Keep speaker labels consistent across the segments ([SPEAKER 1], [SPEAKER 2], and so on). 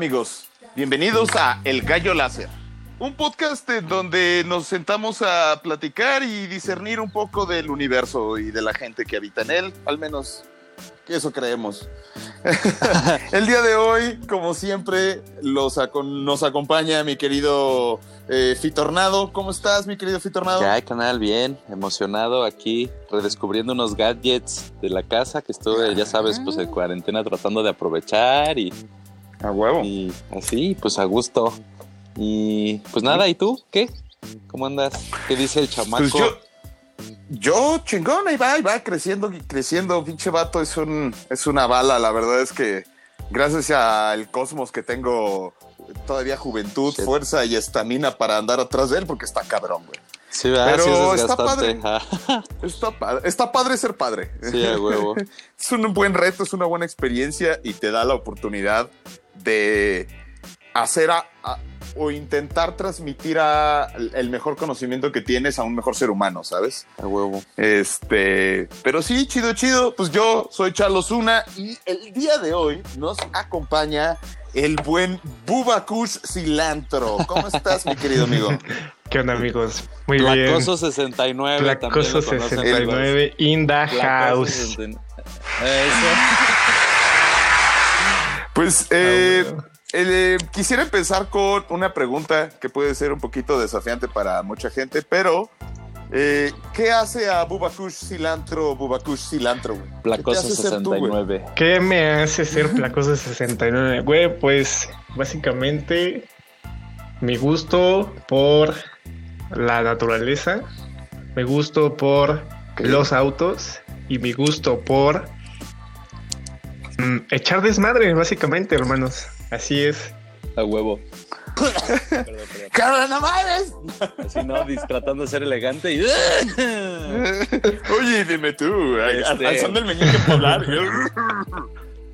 [SPEAKER 1] amigos, bienvenidos a El Gallo Láser, un podcast en donde nos sentamos a platicar y discernir un poco del universo y de la gente que habita en él, al menos eso creemos. El día de hoy, como siempre, los nos acompaña mi querido eh, Fitornado. ¿Cómo estás, mi querido Fitornado?
[SPEAKER 2] ¿Qué hay, canal? Bien, emocionado aquí, redescubriendo unos gadgets de la casa que estuve, ya sabes, pues en cuarentena tratando de aprovechar y,
[SPEAKER 1] A huevo.
[SPEAKER 2] y así, pues a gusto. Y pues nada, ¿y tú? ¿Qué? ¿Cómo andas? ¿Qué dice el chamaco?
[SPEAKER 1] Pues yo, yo chingón, ahí va, ahí va creciendo, creciendo, pinche vato, es un, es una bala, la verdad es que gracias al cosmos que tengo todavía juventud, fuerza y estamina para andar atrás de él, porque está cabrón, güey.
[SPEAKER 2] Sí, ¿verdad?
[SPEAKER 1] Pero
[SPEAKER 2] Sí, es
[SPEAKER 1] está padre. Está, padre- está padre ser padre.
[SPEAKER 2] Sí, a huevo.
[SPEAKER 1] es un buen reto, es una buena experiencia y te da la oportunidad de hacer a- a- o intentar transmitir a- el mejor conocimiento que tienes a un mejor ser humano, ¿sabes?
[SPEAKER 2] A huevo.
[SPEAKER 1] Este, pero sí, chido, chido. Pues yo soy Charlos Una y el día de hoy nos acompaña el buen Bubakush Cilantro. ¿Cómo estás, mi querido amigo?
[SPEAKER 3] ¿Qué onda, amigos? Muy
[SPEAKER 2] Placoso
[SPEAKER 3] bien.
[SPEAKER 2] 69.
[SPEAKER 3] Placoso
[SPEAKER 2] lo conocen
[SPEAKER 3] 69 in the.
[SPEAKER 2] Placoso
[SPEAKER 3] house.
[SPEAKER 2] 69. Eso.
[SPEAKER 1] Pues eh,
[SPEAKER 3] Ah, bueno.
[SPEAKER 1] eh, quisiera empezar con una pregunta que puede ser un poquito desafiante para mucha gente, pero eh, ¿qué hace a Bubakush Cilantro, Bubakush Cilantro? güey? ¿Qué te
[SPEAKER 2] Placoso
[SPEAKER 1] hace ser tú, güey?
[SPEAKER 2] 69.
[SPEAKER 3] ¿Qué me hace ser Placoso 69? Güey, pues básicamente mi gusto por la naturaleza, mi gusto por los autos y mi gusto por echar desmadre, básicamente, hermanos. Así es.
[SPEAKER 2] A huevo.
[SPEAKER 1] ¡Cabrón, no mames!
[SPEAKER 2] Así no, dis- tratando de ser elegante y.
[SPEAKER 1] Oye, dime tú,
[SPEAKER 2] Este-
[SPEAKER 1] alzando el meñique polar.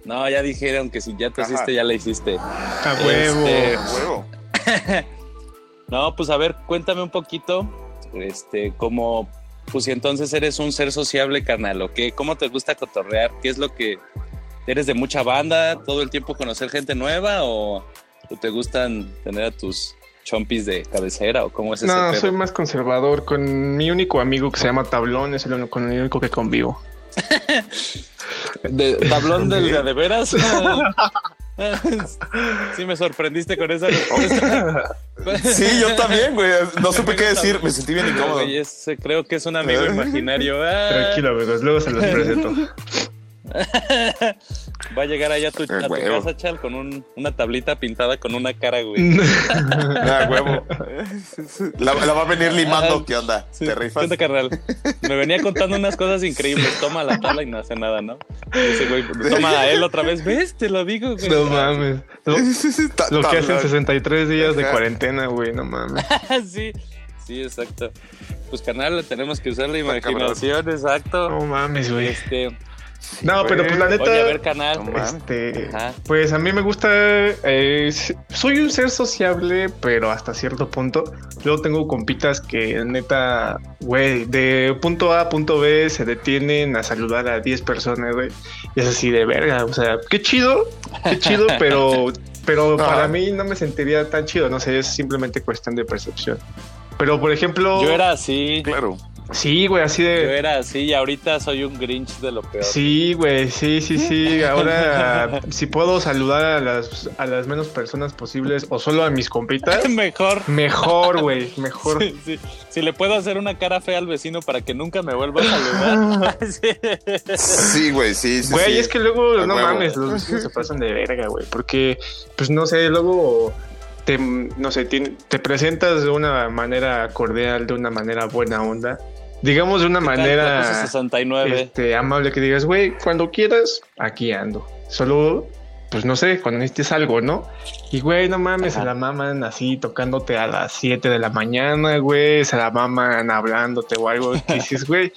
[SPEAKER 2] No, ya dijeron que si ya te
[SPEAKER 1] Ajá.
[SPEAKER 2] hiciste, ya la hiciste.
[SPEAKER 3] A huevo.
[SPEAKER 2] Este,
[SPEAKER 1] Huevo.
[SPEAKER 2] No, pues a ver, cuéntame un poquito, este, cómo, pues si entonces eres un ser sociable, carnal, ¿o qué? ¿Cómo te gusta cotorrear? ¿Qué es lo que, eres de mucha banda, todo el tiempo conocer gente nueva o, o te gustan tener a tus chompis de cabecera o cómo es ese
[SPEAKER 3] No,
[SPEAKER 2] pedo?
[SPEAKER 3] soy más conservador. Con mi único amigo que se llama Tablón es el único, con el único que convivo.
[SPEAKER 2] ¿De, ¿Tablón del de, de veras? sí, me sorprendiste con esa respuesta.
[SPEAKER 1] Sí, yo también, güey. No supe qué decir. Me sentí bien incómodo.
[SPEAKER 2] Güey, creo que es un amigo imaginario.
[SPEAKER 3] Tranquilo, amigos, luego se los presento.
[SPEAKER 2] Va a llegar allá a tu, a tu
[SPEAKER 1] huevo.
[SPEAKER 2] casa, Chal, con un- una tablita pintada con una cara, güey.
[SPEAKER 1] Ah, huevo. La, la va a venir limando.
[SPEAKER 2] Ah,
[SPEAKER 1] ¿Qué onda?
[SPEAKER 2] Sí.
[SPEAKER 1] ¿Te
[SPEAKER 2] ¿Qué
[SPEAKER 1] rifas?
[SPEAKER 2] onda, carnal? Me venía contando unas cosas increíbles. Toma la tabla y no hace nada, ¿no? Ese güey, toma a él otra vez. ¿Ves? Te lo digo, güey.
[SPEAKER 3] No mames. Lo, lo que hacen
[SPEAKER 1] tabla.
[SPEAKER 3] 63 días de cuarentena, güey, no mames.
[SPEAKER 2] sí, sí, exacto. Pues, carnal, tenemos que usar la imaginación, exacto.
[SPEAKER 3] No mames, güey.
[SPEAKER 2] Este,
[SPEAKER 3] No, pero pues la neta.
[SPEAKER 2] oye, a ver, canal.
[SPEAKER 1] Mames.
[SPEAKER 3] Este,
[SPEAKER 2] Ajá.
[SPEAKER 3] pues a mí me gusta, eh, soy un ser sociable, pero hasta cierto punto. Luego tengo compitas que neta, güey, de punto A a punto B se detienen a saludar a 10 personas, güey. Y es así de verga, o sea, qué chido, qué chido, pero, pero para mí no me sentiría tan chido, no sé, es simplemente cuestión de percepción. Pero por ejemplo,
[SPEAKER 2] Yo era así.
[SPEAKER 1] Claro.
[SPEAKER 3] Sí, güey, así
[SPEAKER 2] Yo
[SPEAKER 3] de...
[SPEAKER 2] era así y ahorita soy un Grinch de lo peor.
[SPEAKER 3] Sí, güey, sí, sí, sí. Ahora, si puedo saludar a las, a las menos personas posibles o solo a mis compitas,
[SPEAKER 2] Mejor.
[SPEAKER 3] mejor, güey, mejor.
[SPEAKER 2] Sí, sí. Si le puedo hacer una cara fea al vecino para que nunca me vuelva a saludar. Sí.
[SPEAKER 1] Güey, sí, sí.
[SPEAKER 3] Güey,
[SPEAKER 1] sí.
[SPEAKER 3] es que luego,
[SPEAKER 1] A
[SPEAKER 3] no
[SPEAKER 1] huevo.
[SPEAKER 3] mames, los vecinos se pasan de verga, güey, porque, pues no sé, luego te, no sé, te presentas de una manera cordial, de una manera buena onda, digamos de una manera
[SPEAKER 2] 69.
[SPEAKER 3] este, amable que digas, güey, cuando quieras, aquí ando. Solo pues no sé, cuando necesites algo, ¿no? Y güey, no mames, se la maman así tocándote a las 7 de la mañana, güey, se la maman hablándote o algo. Y dices, güey,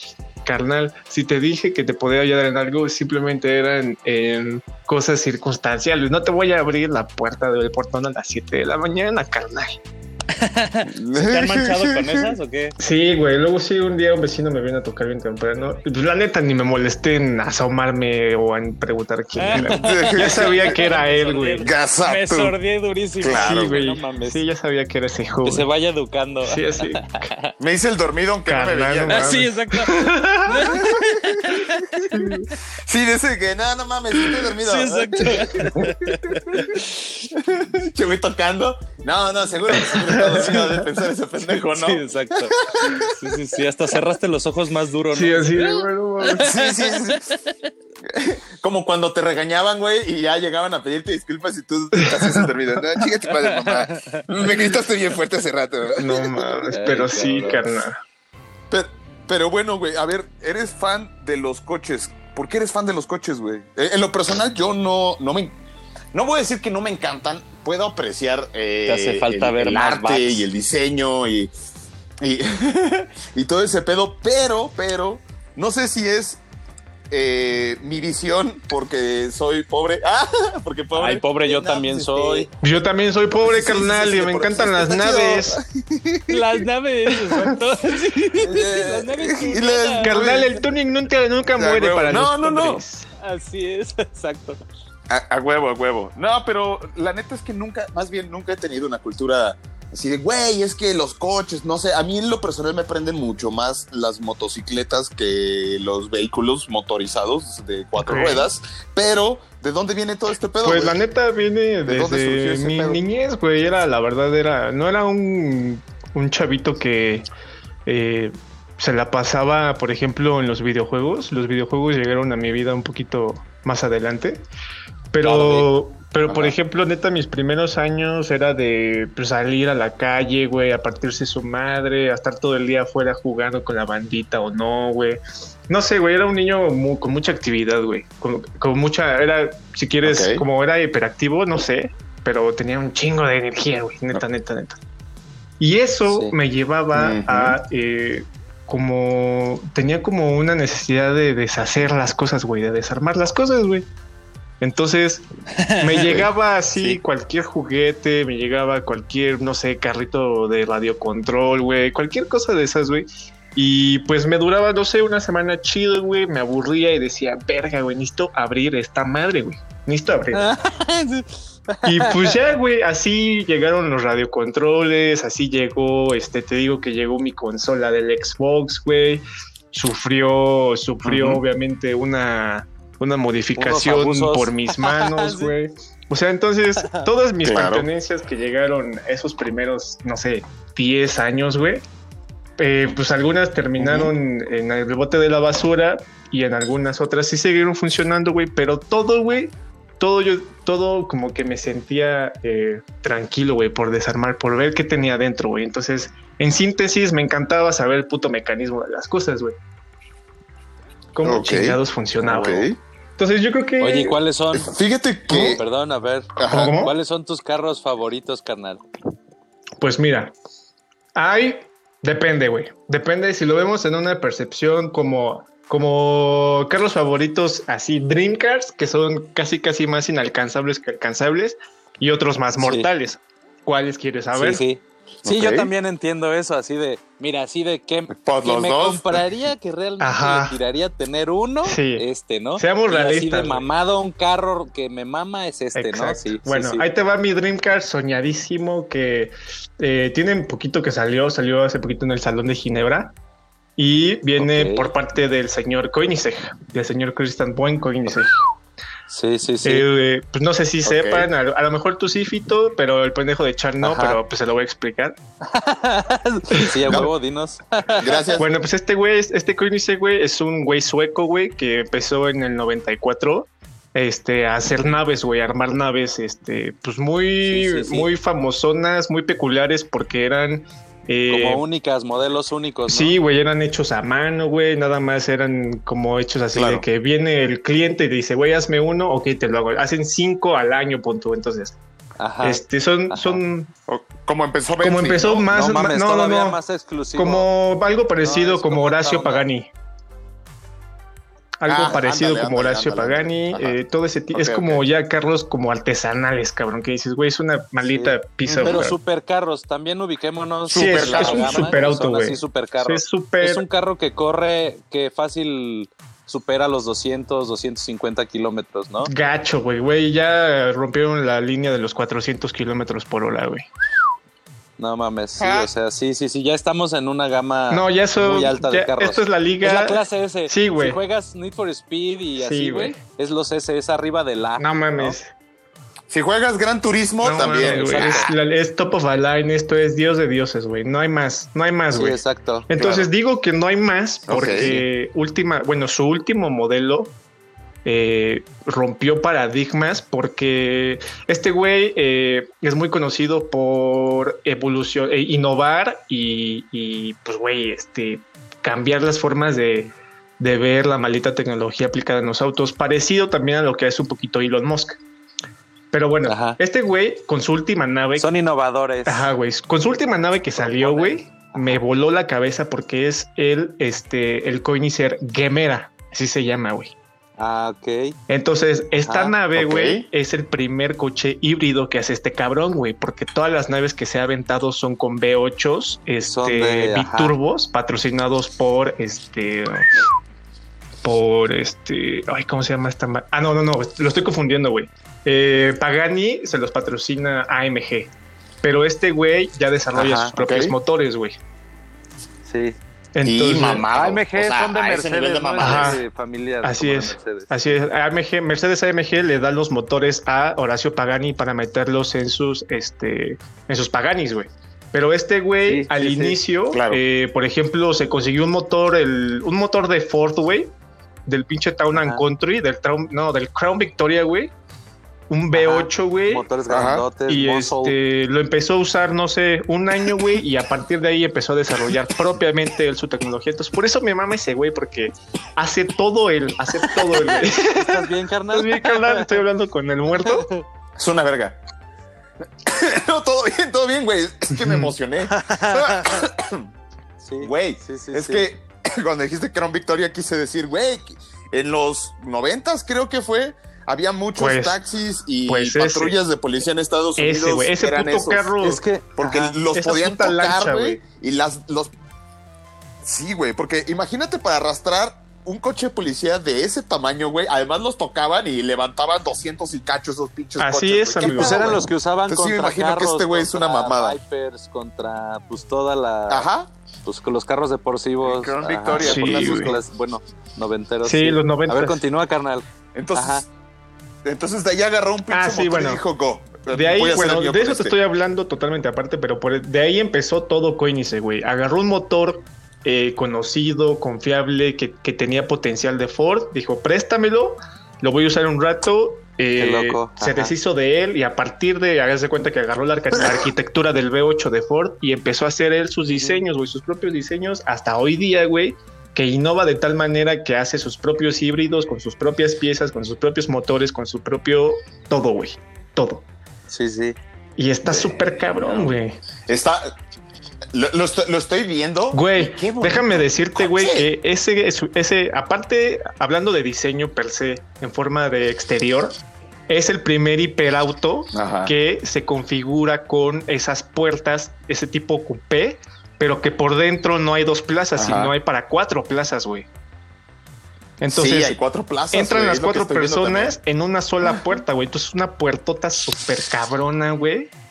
[SPEAKER 3] carnal, si te dije que te podía ayudar en algo, simplemente eran en cosas circunstanciales. No te voy a abrir la puerta del portón a las 7 de la mañana, carnal.
[SPEAKER 2] ¿Te han manchado con esas o qué?
[SPEAKER 3] Sí, güey. Luego sí, un día un vecino me vino a tocar bien temprano. Pues la neta ni me molesté en asomarme o en preguntar quién era. ya sabía que era él, güey.
[SPEAKER 2] Me sordié durísimo.
[SPEAKER 3] Claro, sí, güey. No mames. Sí, ya sabía que era ese hijo.
[SPEAKER 2] Que se vaya educando.
[SPEAKER 3] Sí, así.
[SPEAKER 1] me hice el dormido aunque no me veía.
[SPEAKER 2] Ah, sí, exacto.
[SPEAKER 1] sí, dice que no, no mames, estoy dormido. Sí, exacto. Che, voy tocando. No, no, seguro, seguro de pensar ese pendejo, ¿no?
[SPEAKER 2] Sí, exacto. Sí, sí, sí, hasta cerraste los ojos más duro, ¿no?
[SPEAKER 3] Sí, así de bueno.
[SPEAKER 1] Sí, sí, sí. Como cuando te regañaban, güey, y ya llegaban a pedirte disculpas y tú te hacías dormido. No, chica, tu padre, mamá. Me gritaste bien fuerte hace rato.
[SPEAKER 3] No mames, pero sí, carnal.
[SPEAKER 1] Pero, pero bueno, güey, a ver, eres fan de los coches. ¿Por qué eres fan de los coches, güey? Eh, en lo personal, yo no, no me. No voy a decir que no me encantan, puedo apreciar
[SPEAKER 2] eh, hace falta
[SPEAKER 1] el,
[SPEAKER 2] ver
[SPEAKER 1] el arte y el diseño y, y, y, todo ese pedo, pero, pero, no sé si es eh, mi visión porque soy pobre. Ah, porque pobre.
[SPEAKER 2] Ay, pobre, yo también soy.
[SPEAKER 3] Yo también soy pobre, carnal, y me encantan las naves.
[SPEAKER 2] las naves, exacto. las naves.
[SPEAKER 3] Y las, carnal, el tuning nunca, nunca muere para
[SPEAKER 1] no,
[SPEAKER 3] los
[SPEAKER 1] No, no, no.
[SPEAKER 2] Así es, exacto.
[SPEAKER 1] A, huevo, a huevo. No, pero la neta es que nunca, más bien nunca he tenido una cultura así de, güey, es que los coches, no sé, a mí en lo personal me prenden mucho más las motocicletas que los vehículos motorizados de cuatro ruedas, pero ¿de dónde viene todo este pedo?
[SPEAKER 3] Pues la neta viene ¿De desde mi niñez, güey, era, la verdad era, no era un, un chavito que... Eh, se la pasaba, por ejemplo, en los videojuegos. Los videojuegos llegaron a mi vida un poquito más adelante. Pero, pero por ejemplo, neta, mis primeros años era de pues, salir a la calle, güey, a partirse su madre, a estar todo el día afuera jugando con la bandita o no, güey. No sé, güey, era un niño con mucha actividad, güey. Con, mucha, era, si quieres, como era hiperactivo, no sé, pero tenía un chingo de energía, güey, neta, neta, neta. Y eso me llevaba a, eh, como, tenía como una necesidad de deshacer las cosas, güey, de desarmar las cosas, güey. Entonces me llegaba así cualquier juguete, me llegaba cualquier, no sé, carrito de radiocontrol, güey, cualquier cosa de esas, güey. Y pues me duraba, no sé, una semana chido, güey, me aburría y decía, verga, güey, necesito abrir esta madre, güey, necesito abrir. y pues ya, güey, así llegaron los radiocontroles, así llegó, este, te digo que llegó mi consola del Xbox, güey. Sufrió, sufrió obviamente una una modificación por mis manos, güey. O sea, entonces, todas mis pertenencias que llegaron esos primeros, no sé, 10 años, güey, eh, pues algunas terminaron en el bote de la basura y en algunas otras sí siguieron funcionando, güey, pero todo, güey, todo yo, todo como que me sentía eh, tranquilo, güey, por desarmar, por ver qué tenía dentro, güey. Entonces, en síntesis, me encantaba saber el puto mecanismo de las cosas, güey. Cómo chingados funcionaba, güey. Entonces yo creo que...
[SPEAKER 2] Oye, ¿cuáles son?
[SPEAKER 1] Fíjate que...
[SPEAKER 2] Perdón, a ver. ¿Cuáles son tus carros favoritos, carnal?
[SPEAKER 3] Pues mira, hay... Depende, güey. Depende si lo vemos en una percepción como como carros favoritos así dream cars que son casi casi más inalcanzables que alcanzables y otros más mortales. ¿Cuáles quieres saber?
[SPEAKER 2] Sí, sí. Sí, yo también entiendo eso, así de, mira, así de que, pues me compraría, que realmente me tiraría tener uno, este, ¿no?
[SPEAKER 3] Seamos realistas.
[SPEAKER 2] Así de mamado un carro que me mama es este, ¿no? Sí.
[SPEAKER 3] Bueno, ahí te va mi Dream Car soñadísimo que eh, tiene un poquito que salió, salió hace poquito en el Salón de Ginebra. Y viene por parte del señor Koenigsegg, del señor Christian Boyn Koenigsegg.
[SPEAKER 2] Sí, sí, sí.
[SPEAKER 3] Eh, pues no sé si sepan, a, lo mejor tú sí, Fito, pero el pendejo de Char no, pero pues se lo voy a explicar.
[SPEAKER 2] sí, a huevo, dinos.
[SPEAKER 1] Gracias.
[SPEAKER 3] Bueno, pues este güey, este Koenigsegg, güey, es un güey sueco, güey, que empezó en el 94 este, a hacer naves, güey, a armar naves, este, pues muy, muy famosonas, muy peculiares porque eran Eh,
[SPEAKER 2] Como únicas, modelos únicos. ¿no?
[SPEAKER 3] Sí, güey, eran hechos a mano, güey, nada más eran como hechos así
[SPEAKER 1] Claro.
[SPEAKER 3] de que viene el cliente y dice, güey, hazme uno, ok, te lo hago. Hacen cinco al año, punto. Entonces,
[SPEAKER 2] Ajá.
[SPEAKER 3] este, son,
[SPEAKER 2] Ajá.
[SPEAKER 3] son
[SPEAKER 1] Como empezó
[SPEAKER 3] como
[SPEAKER 1] Bentley,
[SPEAKER 3] empezó
[SPEAKER 1] ¿no?
[SPEAKER 3] más,
[SPEAKER 2] no mames,
[SPEAKER 3] no, no,
[SPEAKER 2] todavía
[SPEAKER 3] no,
[SPEAKER 2] más exclusivo.
[SPEAKER 3] como algo parecido como
[SPEAKER 2] como
[SPEAKER 3] Horacio
[SPEAKER 2] onda.
[SPEAKER 3] Algo
[SPEAKER 1] Ah,
[SPEAKER 3] parecido
[SPEAKER 1] ándale,
[SPEAKER 3] como
[SPEAKER 1] ándale,
[SPEAKER 3] Horacio
[SPEAKER 1] ándale,
[SPEAKER 3] Pagani,
[SPEAKER 1] ándale.
[SPEAKER 3] eh, todo ese tipo. Es como ya carros como artesanales, cabrón, que dices, güey, es una maldita
[SPEAKER 2] Sí.
[SPEAKER 3] pizza.
[SPEAKER 2] Pero
[SPEAKER 3] güey.
[SPEAKER 2] supercarros, también ubiquémonos.
[SPEAKER 3] Sí,
[SPEAKER 1] es-
[SPEAKER 2] la
[SPEAKER 1] es un
[SPEAKER 3] superauto,
[SPEAKER 2] son
[SPEAKER 3] güey.
[SPEAKER 2] así
[SPEAKER 3] Sí, es súper.
[SPEAKER 2] Es un carro que corre, que fácil supera los 200, 250 kilómetros, ¿no?
[SPEAKER 3] Gacho, güey, güey, ya rompieron la línea de los 400 kilómetros por hora, güey.
[SPEAKER 2] No mames, sí,
[SPEAKER 1] Ah.
[SPEAKER 2] o sea, sí, sí, sí, ya estamos en una gama
[SPEAKER 3] No, ya eso,
[SPEAKER 2] muy alta
[SPEAKER 3] ya-
[SPEAKER 2] de carros.
[SPEAKER 3] esto es la liga.
[SPEAKER 2] Es la clase S.
[SPEAKER 3] Sí, güey.
[SPEAKER 2] Si juegas Need for Speed y
[SPEAKER 3] Sí,
[SPEAKER 2] así, güey, es los S, es arriba del A.
[SPEAKER 3] No mames.
[SPEAKER 1] Si juegas Gran Turismo,
[SPEAKER 3] No
[SPEAKER 1] también.
[SPEAKER 3] mames, es, la- es top of a line, esto es Dios de dioses, güey. No hay más, no hay más,
[SPEAKER 2] Sí,
[SPEAKER 3] güey.
[SPEAKER 2] exacto.
[SPEAKER 3] Entonces
[SPEAKER 1] Claro.
[SPEAKER 3] digo que no hay más porque última, bueno, su último modelo eh, rompió paradigmas porque este güey eh, es muy conocido por evolución, eh, innovar y, y, pues güey, este, cambiar las formas de, de ver la maldita tecnología aplicada en los autos, parecido también a lo que es un poquito Elon Musk. Pero bueno,
[SPEAKER 2] Ajá.
[SPEAKER 3] este güey con su última nave
[SPEAKER 2] Son innovadores.
[SPEAKER 3] Ajá, güey. Con su última nave que salió, güey, me voló la cabeza porque es el, este, el Koenigsegg Gemera. Así se llama, güey.
[SPEAKER 2] Ah, ok.
[SPEAKER 3] Entonces, esta
[SPEAKER 2] Ah,
[SPEAKER 3] nave, güey, es el primer coche híbrido que hace este cabrón, güey, porque todas las naves que se ha aventado son con V8, este,
[SPEAKER 2] ajá.
[SPEAKER 3] biturbos, patrocinados por, este, por, este, ay, ¿cómo se llama esta? Ah, no, no, no, lo estoy confundiendo, güey. Eh, Pagani se los patrocina AMG, pero este güey ya desarrolla
[SPEAKER 2] Ajá,
[SPEAKER 3] sus propios motores, güey.
[SPEAKER 2] Sí.
[SPEAKER 3] Entonces,
[SPEAKER 1] y mamado.
[SPEAKER 2] AMG
[SPEAKER 1] o sea,
[SPEAKER 2] son de Mercedes,
[SPEAKER 1] de
[SPEAKER 2] ¿no?
[SPEAKER 1] mamado.
[SPEAKER 3] Ajá.
[SPEAKER 2] Es de familia
[SPEAKER 3] Así es.
[SPEAKER 2] Mercedes.
[SPEAKER 3] Así es. AMG, Mercedes AMG le da los motores a Horacio Pagani para meterlos en sus, este, en sus Paganis, güey. Pero este güey,
[SPEAKER 2] Sí,
[SPEAKER 3] al
[SPEAKER 2] sí, sí.
[SPEAKER 3] inicio,
[SPEAKER 1] Claro.
[SPEAKER 3] eh, por ejemplo, se consiguió un motor, el, un motor de Ford, güey, del pinche Town and. Country, del no, del Crown Victoria, güey. Un V8, güey.
[SPEAKER 2] Motores grandotes,
[SPEAKER 3] Y este lo empezó a usar, no sé, un año, güey, y a partir de ahí empezó a desarrollar propiamente él su tecnología. Entonces, por eso me mama ese güey, porque hace todo él, hace todo él, güey.
[SPEAKER 2] ¿Estás bien, carnal?
[SPEAKER 3] ¿Estás bien, carnal? Estoy hablando con el muerto.
[SPEAKER 1] Es una verga. no, todo bien, todo bien, güey. Es que me emocioné.
[SPEAKER 2] Sí.
[SPEAKER 1] Güey,
[SPEAKER 2] Sí, sí,
[SPEAKER 1] es
[SPEAKER 2] sí.
[SPEAKER 1] que cuando dijiste que era un Victoria quise decir, güey, en los noventas creo que fue, había muchos
[SPEAKER 3] Pues-
[SPEAKER 1] taxis y
[SPEAKER 3] pues ese.
[SPEAKER 1] patrullas de policía en Estados Unidos.
[SPEAKER 3] Ese, güey, ese
[SPEAKER 1] eran
[SPEAKER 3] puto
[SPEAKER 1] esos.
[SPEAKER 3] carro.
[SPEAKER 2] Es que.
[SPEAKER 1] Porque
[SPEAKER 2] Ajá.
[SPEAKER 1] los podían tocar, güey. Y las, los. Sí, güey, porque imagínate para arrastrar un coche de policía de ese tamaño, güey. Además los tocaban y levantaban 200 y cacho esos pinches
[SPEAKER 3] Así
[SPEAKER 1] coches,
[SPEAKER 3] es.
[SPEAKER 1] ¿Qué
[SPEAKER 3] amigo.
[SPEAKER 2] Pues eran los que usaban
[SPEAKER 1] Entonces sí me
[SPEAKER 2] contra
[SPEAKER 1] imagino que
[SPEAKER 2] carros,
[SPEAKER 1] este güey es una
[SPEAKER 2] contra
[SPEAKER 1] mamada.
[SPEAKER 2] Vipers, contra pues toda la
[SPEAKER 1] Ajá.
[SPEAKER 2] pues con los carros deportivos.
[SPEAKER 1] Crown Victoria,
[SPEAKER 3] Sí,
[SPEAKER 2] por las bueno, noventeros.
[SPEAKER 3] Sí, los 90.
[SPEAKER 2] A ver, continúa, carnal.
[SPEAKER 1] Entonces,
[SPEAKER 2] Ajá.
[SPEAKER 1] Entonces de ahí agarró un pinche
[SPEAKER 3] Ah, sí,
[SPEAKER 1] motor
[SPEAKER 3] bueno.
[SPEAKER 1] y dijo, go.
[SPEAKER 3] De ahí, bueno, de eso te
[SPEAKER 1] este".
[SPEAKER 3] estoy hablando totalmente aparte, pero por, de ahí empezó todo Koenigsegg, güey. Agarró un motor eh, conocido, confiable, que, que tenía potencial de Ford. Dijo, préstamelo, lo voy a usar un rato. eh,
[SPEAKER 2] Qué loco,
[SPEAKER 3] se deshizo de él y a partir de, hágase cuenta que agarró la, la arquitectura del V8 de Ford y empezó a hacer él sus diseños, güey, sus propios diseños hasta hoy día, güey, que innova de tal manera que hace sus propios híbridos con sus propias piezas, con sus propios motores, con su propio todo, güey, todo.
[SPEAKER 2] Sí, sí.
[SPEAKER 3] Y está súper cabrón, güey.
[SPEAKER 1] Está. Lo, lo estoy, lo estoy viendo.
[SPEAKER 3] Güey, déjame decirte, güey, que ese, ese- ese, aparte, hablando de diseño per se, en forma de exterior, es el primer hiperauto
[SPEAKER 1] Ajá.
[SPEAKER 3] que se configura con esas puertas, ese tipo coupé, pero que por dentro no hay dos plazas,
[SPEAKER 1] Ajá.
[SPEAKER 3] sino hay para cuatro plazas, güey.
[SPEAKER 1] sí,
[SPEAKER 3] Entonces,
[SPEAKER 1] hay cuatro plazas.
[SPEAKER 3] entran las cuatro personas en una sola puerta, güey. Entonces, una puertota súper cabrona, güey.
[SPEAKER 1] también.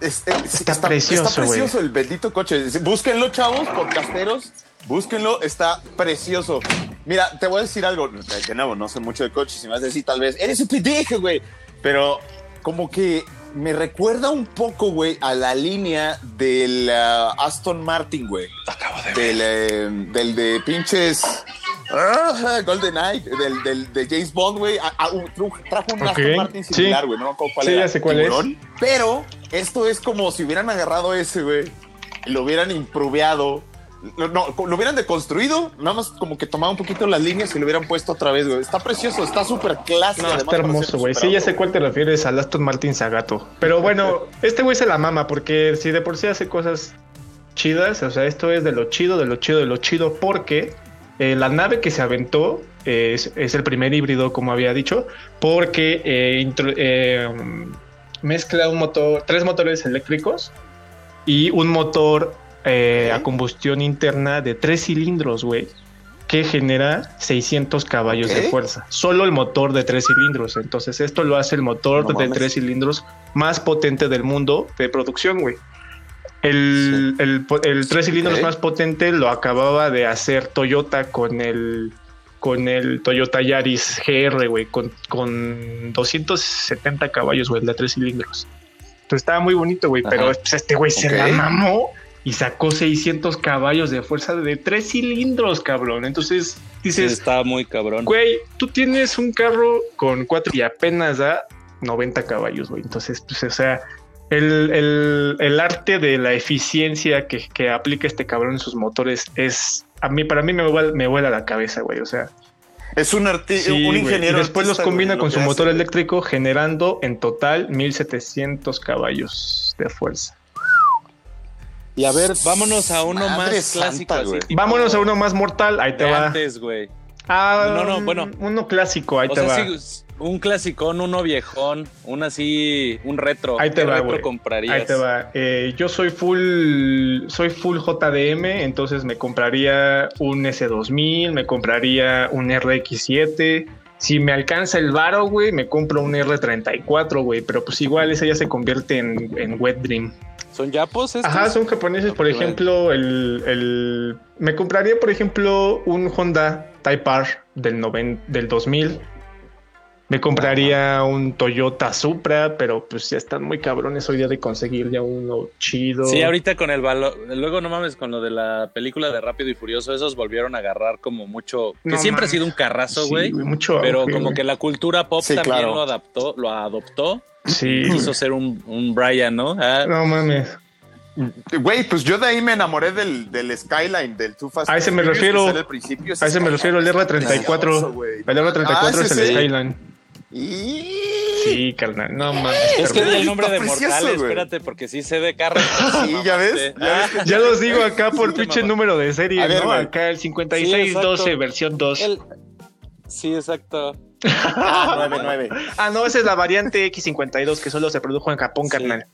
[SPEAKER 1] Es- es-
[SPEAKER 3] Está precioso,
[SPEAKER 1] Está precioso el bendito coche. Búsquenlo, chavos, podcasteros. Búsquenlo, está precioso. Mira, te voy a decir algo. De nuevo, no sé mucho de coches. Y me vas a decir, tal vez, eres un pendejo, güey. Pero como que me recuerda un poco, güey, a la línea del ah, Aston Martin, güey. Del, eh, del de pinches. Ah, Golden Eye, del, del, de James Bond, güey. Trajo un Aston Martin similar, güey. No me acuerdo cuál
[SPEAKER 3] Sí,
[SPEAKER 1] era.
[SPEAKER 3] ya sé cuál es.
[SPEAKER 1] Pero esto es como si hubieran agarrado ese, güey. lo hubieran improviado. No, no, lo hubieran deconstruido, nada más como que tomaba un poquito las líneas y lo hubieran puesto otra vez, güey. Está precioso, está súper clásico.
[SPEAKER 3] No, está hermoso, güey. Sí, ya sé cuál te refieres al Aston Martin Zagato. Pero bueno, este güey se la mama porque si de por sí hace cosas chidas, o sea, esto es de lo chido, de lo chido, de lo chido, porque eh, la nave que se aventó eh, es, es el primer híbrido, como había dicho, porque eh, intro- eh, mezcla un motor, tres motores eléctricos y un motor eh, a combustión interna de tres cilindros, güey, que genera 600 caballos de fuerza. Solo el motor de tres cilindros. Entonces, esto lo hace el motor
[SPEAKER 1] No
[SPEAKER 3] de
[SPEAKER 1] mames.
[SPEAKER 3] tres cilindros más potente del mundo de producción, güey. El, el tres cilindros más potente lo acababa de hacer Toyota con el con el Toyota Yaris GR, güey, con, con 270 caballos, güey, de tres cilindros. Entonces estaba muy bonito, güey, pero pues, este güey se la mamó y sacó 600 caballos de fuerza de tres cilindros, cabrón. Entonces
[SPEAKER 2] Sí,
[SPEAKER 3] dices,
[SPEAKER 2] está muy cabrón.
[SPEAKER 3] güey, tú tienes un carro con cuatro y apenas da 90 caballos, güey. Entonces, pues, o sea, el, el- el arte de la eficiencia que, que aplica este cabrón en sus motores es, a mí, para mí me vuela, me vuela la cabeza, güey. O sea,
[SPEAKER 1] Es un, arti-
[SPEAKER 3] sí,
[SPEAKER 1] un ingeniero.
[SPEAKER 3] Y después los combina
[SPEAKER 1] güey,
[SPEAKER 3] con
[SPEAKER 1] lo
[SPEAKER 3] su motor
[SPEAKER 1] hace,
[SPEAKER 3] eléctrico, generando en total 1700 caballos de fuerza.
[SPEAKER 2] Y a ver, vámonos a uno
[SPEAKER 1] Madre
[SPEAKER 2] más
[SPEAKER 1] santa,
[SPEAKER 2] clásico. así, tipo
[SPEAKER 3] Vámonos a uno más mortal, ahí te
[SPEAKER 2] de
[SPEAKER 3] va.
[SPEAKER 2] antes, güey.
[SPEAKER 3] Ah,
[SPEAKER 2] No, no, bueno.
[SPEAKER 3] Uno clásico, ahí
[SPEAKER 2] O
[SPEAKER 3] te
[SPEAKER 2] sea,
[SPEAKER 3] va.
[SPEAKER 2] sí, un clasicón, uno viejón, un así, un retro.
[SPEAKER 3] Ahí te
[SPEAKER 2] ¿Qué
[SPEAKER 3] va,
[SPEAKER 2] retro
[SPEAKER 3] güey.
[SPEAKER 2] comprarías?
[SPEAKER 3] Ahí te va. Eh, yo soy full, soy full JDM, entonces me compraría un S2000, me compraría un RX7. Si me alcanza el varo, güey, me compro un R34, güey, pero pues igual ese ya se convierte en, en Wet Dream.
[SPEAKER 2] ¿Son yapos estos?
[SPEAKER 3] Ajá, son japoneses, por ejemplo, el, el- Me compraría, por ejemplo, un Honda Type R del, noven- del 2000. Me compraría un Toyota Supra, pero pues ya están muy cabrones hoy día de conseguir ya uno chido.
[SPEAKER 2] Sí, ahorita con el valor. Luego no mames, con lo de la película de Rápido y Furioso, esos volvieron a agarrar como mucho. Que
[SPEAKER 3] No
[SPEAKER 2] siempre
[SPEAKER 3] mames.
[SPEAKER 2] ha sido un carrazo,
[SPEAKER 3] Sí,
[SPEAKER 2] güey.
[SPEAKER 3] mucho
[SPEAKER 2] pero
[SPEAKER 3] auge,
[SPEAKER 2] como que la cultura pop
[SPEAKER 1] Sí,
[SPEAKER 2] también
[SPEAKER 1] claro.
[SPEAKER 2] lo adaptó, lo adoptó.
[SPEAKER 3] Sí.
[SPEAKER 2] Quiso ser un, un Brian, ¿no? Ah,
[SPEAKER 3] No mames.
[SPEAKER 1] Güey, pues yo de ahí me enamoré del, del Skyline, del Too Fast.
[SPEAKER 3] A ese me refiero.
[SPEAKER 1] al principio,
[SPEAKER 3] A ese me refiero, el R34.
[SPEAKER 1] güey.
[SPEAKER 3] El R34
[SPEAKER 1] Ah,
[SPEAKER 3] es
[SPEAKER 1] ese
[SPEAKER 3] el
[SPEAKER 1] sí.
[SPEAKER 3] Skyline.
[SPEAKER 1] Y...
[SPEAKER 3] Sí, carnal. No mames.
[SPEAKER 2] es que di el nombre de
[SPEAKER 1] Está precioso,
[SPEAKER 2] Mortales,
[SPEAKER 1] güey.
[SPEAKER 2] espérate, porque sí sé de carros.
[SPEAKER 1] Sí, ya ves, ya ves que-
[SPEAKER 3] Ya los digo acá por
[SPEAKER 2] Sí,
[SPEAKER 3] pinche número de serie,
[SPEAKER 1] ver,
[SPEAKER 3] ¿no? Acá el
[SPEAKER 2] Sí,
[SPEAKER 3] 5612,
[SPEAKER 2] exacto.
[SPEAKER 3] versión 2.
[SPEAKER 2] El- Sí, exacto.
[SPEAKER 1] Ah, 9-9.
[SPEAKER 3] Ah, no, esa es la variante X52 que solo se produjo en Japón,
[SPEAKER 2] Sí.
[SPEAKER 3] carnal.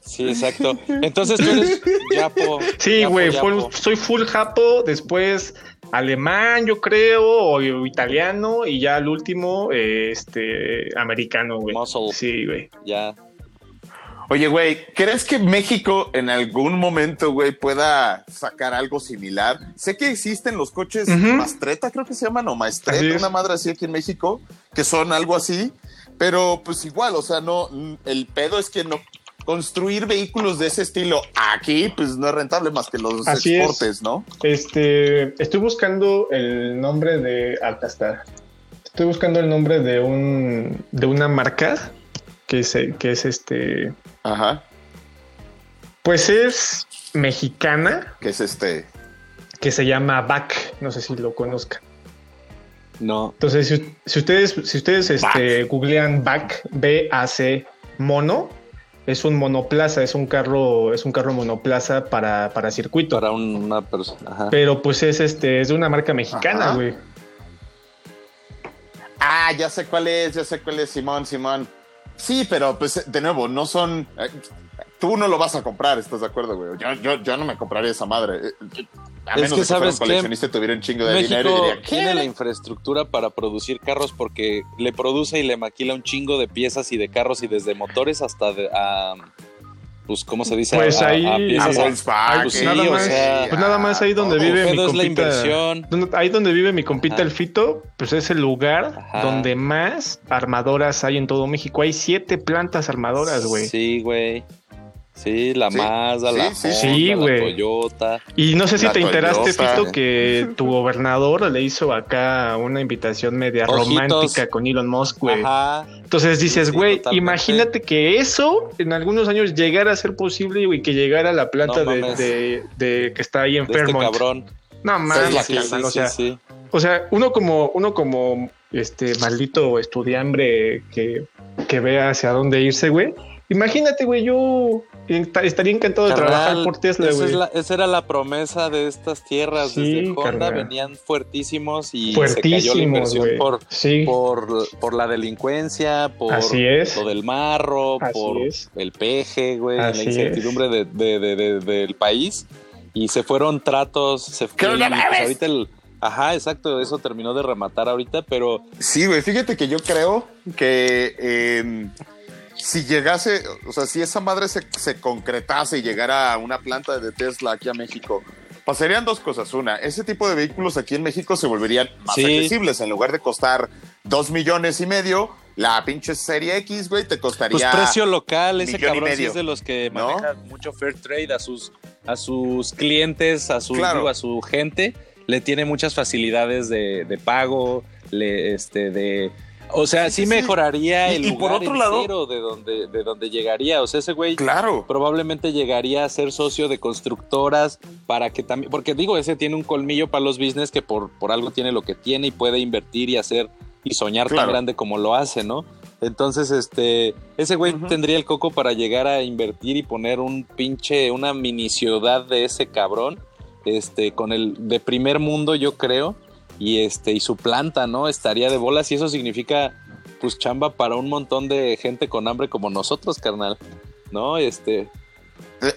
[SPEAKER 2] Sí, exacto. Entonces tú eres Yapo.
[SPEAKER 3] Sí, güey, soy full japo, después alemán, yo creo, o italiano, y ya al último, eh, este, americano, güey.
[SPEAKER 2] Muscle.
[SPEAKER 3] Sí, güey.
[SPEAKER 2] Ya.
[SPEAKER 1] Oye, güey, ¿crees que México en algún momento, güey, pueda sacar algo similar? Sé que existen los coches
[SPEAKER 3] Ujú.
[SPEAKER 1] Mastreta, creo que se llaman, o Maestreta,
[SPEAKER 3] es.
[SPEAKER 1] una madre así aquí en México, que son algo así, pero pues igual, o sea, no, el pedo es que no construir vehículos de ese estilo aquí, pues no es rentable más que los
[SPEAKER 3] Así es.
[SPEAKER 1] exportes, ¿no?
[SPEAKER 3] Este, estoy buscando el nombre de. Acá está. Estoy buscando el nombre de un, de una marca que es, que es este,
[SPEAKER 1] Ajá,
[SPEAKER 3] pues es mexicana,
[SPEAKER 1] que es este.
[SPEAKER 3] que se llama BAC. No sé si lo conozcan.
[SPEAKER 2] No.
[SPEAKER 3] Entonces, si, si ustedes, si ustedes este, googlean BAC, B-A-C, mono, es un monoplaza, es un carro, es un carro monoplaza para, para circuito.
[SPEAKER 2] Para un- una persona. Ajá.
[SPEAKER 3] Pero pues es este, es de una marca mexicana, güey.
[SPEAKER 1] Ah, ya sé cuál es, ya sé cuál es, Simón, Simón. Sí, pero pues de nuevo, no son. eh, Tú no lo vas a comprar, ¿estás de acuerdo, güey? Yo, yo, yo no me compraría esa madre. Eh, eh, A
[SPEAKER 2] Es
[SPEAKER 1] menos
[SPEAKER 2] que
[SPEAKER 1] de que fuera
[SPEAKER 2] sabes
[SPEAKER 1] un
[SPEAKER 2] qué?
[SPEAKER 1] coleccionista y tuviera un chingo de dinero y
[SPEAKER 2] México
[SPEAKER 1] diría,
[SPEAKER 2] tiene la
[SPEAKER 1] ¿qué?
[SPEAKER 2] infraestructura para producir carros porque le produce y le maquila un chingo de piezas y de carros y desde motores hasta de, a, pues, ¿cómo se dice?
[SPEAKER 3] Pues
[SPEAKER 2] A-
[SPEAKER 3] ahí-
[SPEAKER 1] A
[SPEAKER 2] piezas a-
[SPEAKER 1] Volkswagen,
[SPEAKER 2] Pues sí,
[SPEAKER 3] nada
[SPEAKER 2] o
[SPEAKER 3] más,
[SPEAKER 2] sea,
[SPEAKER 3] pues nada más ahí donde vive mi
[SPEAKER 2] la
[SPEAKER 3] compita.
[SPEAKER 2] inversión.
[SPEAKER 3] Ahí donde vive mi compita
[SPEAKER 2] Ajá.
[SPEAKER 3] el Fito, pues es el lugar
[SPEAKER 2] Ajá.
[SPEAKER 3] donde más armadoras hay en todo México. Hay siete plantas armadoras, güey.
[SPEAKER 2] Sí, güey. Sí, la
[SPEAKER 1] Sí,
[SPEAKER 2] Mazda,
[SPEAKER 1] sí,
[SPEAKER 2] la
[SPEAKER 1] sí,
[SPEAKER 2] Honda,
[SPEAKER 3] sí,
[SPEAKER 2] la
[SPEAKER 3] güey.
[SPEAKER 2] Toyota.
[SPEAKER 3] Y no sé si
[SPEAKER 1] La
[SPEAKER 3] te enteraste,
[SPEAKER 1] Toyota.
[SPEAKER 3] Fito, que tu gobernador le hizo acá una invitación media
[SPEAKER 2] Ojitos.
[SPEAKER 3] romántica con Elon Musk, güey.
[SPEAKER 2] Ajá.
[SPEAKER 3] Entonces dices,
[SPEAKER 2] Sí,
[SPEAKER 3] güey, imagínate que eso en algunos años llegara a ser posible, güey, que llegara a la planta
[SPEAKER 2] No
[SPEAKER 3] de, de- de- que está ahí en
[SPEAKER 2] este
[SPEAKER 3] Fairmont.
[SPEAKER 2] cabrón.
[SPEAKER 3] No mames,
[SPEAKER 2] Sí, sí,
[SPEAKER 3] carnal,
[SPEAKER 2] sí,
[SPEAKER 3] o sea,
[SPEAKER 2] sí.
[SPEAKER 3] o sea, uno como, uno como este maldito estudiambre que, que ve hacia dónde irse, güey. Imagínate, güey, yo estaría encantado de trabajar por Tesla,
[SPEAKER 2] esa,
[SPEAKER 3] güey.
[SPEAKER 2] es la- esa era la promesa de estas tierras.
[SPEAKER 3] Sí,
[SPEAKER 2] Desde Honda
[SPEAKER 3] carnal.
[SPEAKER 2] venían fuertísimos y se cayó la
[SPEAKER 3] Fuertísimos,
[SPEAKER 2] inversión por,
[SPEAKER 3] Sí,
[SPEAKER 2] por, por la delincuencia, por
[SPEAKER 3] Así es.
[SPEAKER 2] lo del marro,
[SPEAKER 3] Así
[SPEAKER 2] por
[SPEAKER 3] es.
[SPEAKER 2] el peje, güey, la incertidumbre de, de- de- de- del país. Y se fueron tratos, se
[SPEAKER 1] ¡Que
[SPEAKER 2] fue,
[SPEAKER 1] no
[SPEAKER 2] y, pues,
[SPEAKER 1] mames!
[SPEAKER 2] ahorita el, Ajá, exacto, eso terminó de rematar ahorita, pero
[SPEAKER 1] Sí, güey, fíjate que yo creo que eh, si llegase, o sea, si esa madre se, se concretase y llegara a una planta de Tesla aquí a México, pasarían dos cosas. Una, ese tipo de vehículos aquí en México se volverían más
[SPEAKER 2] Sí.
[SPEAKER 1] accesibles. En lugar de costar dos millones y medio, la pinche Serie X, güey, te
[SPEAKER 2] pues
[SPEAKER 1] costaría...
[SPEAKER 2] precio local, ese cabrón sí es de los que
[SPEAKER 1] ¿no?
[SPEAKER 2] maneja mucho fair trade a sus, a sus clientes, a su,
[SPEAKER 1] Claro.
[SPEAKER 2] a su gente, le tiene muchas facilidades de, de pago, le, este, de... O sea, sí,
[SPEAKER 1] Sí, sí, sí.
[SPEAKER 2] mejoraría
[SPEAKER 1] Y-
[SPEAKER 2] el
[SPEAKER 1] y por otro lado-
[SPEAKER 2] de donde, de donde llegaría. O sea, ese güey
[SPEAKER 1] Claro.
[SPEAKER 2] probablemente llegaría a ser socio de constructoras para que también, porque digo, ese tiene un colmillo para los business que por, por algo tiene lo que tiene y puede invertir y hacer y soñar tan grande como lo hace, ¿no? Entonces, este, ese güey tendría el coco para llegar a invertir y poner un pinche, una mini ciudad de ese cabrón, este, con el de primer mundo, yo creo, y este, y su planta, ¿no? Estaría de bolas y eso significa, pues, chamba para un montón de gente con hambre como nosotros, carnal, ¿no? Este,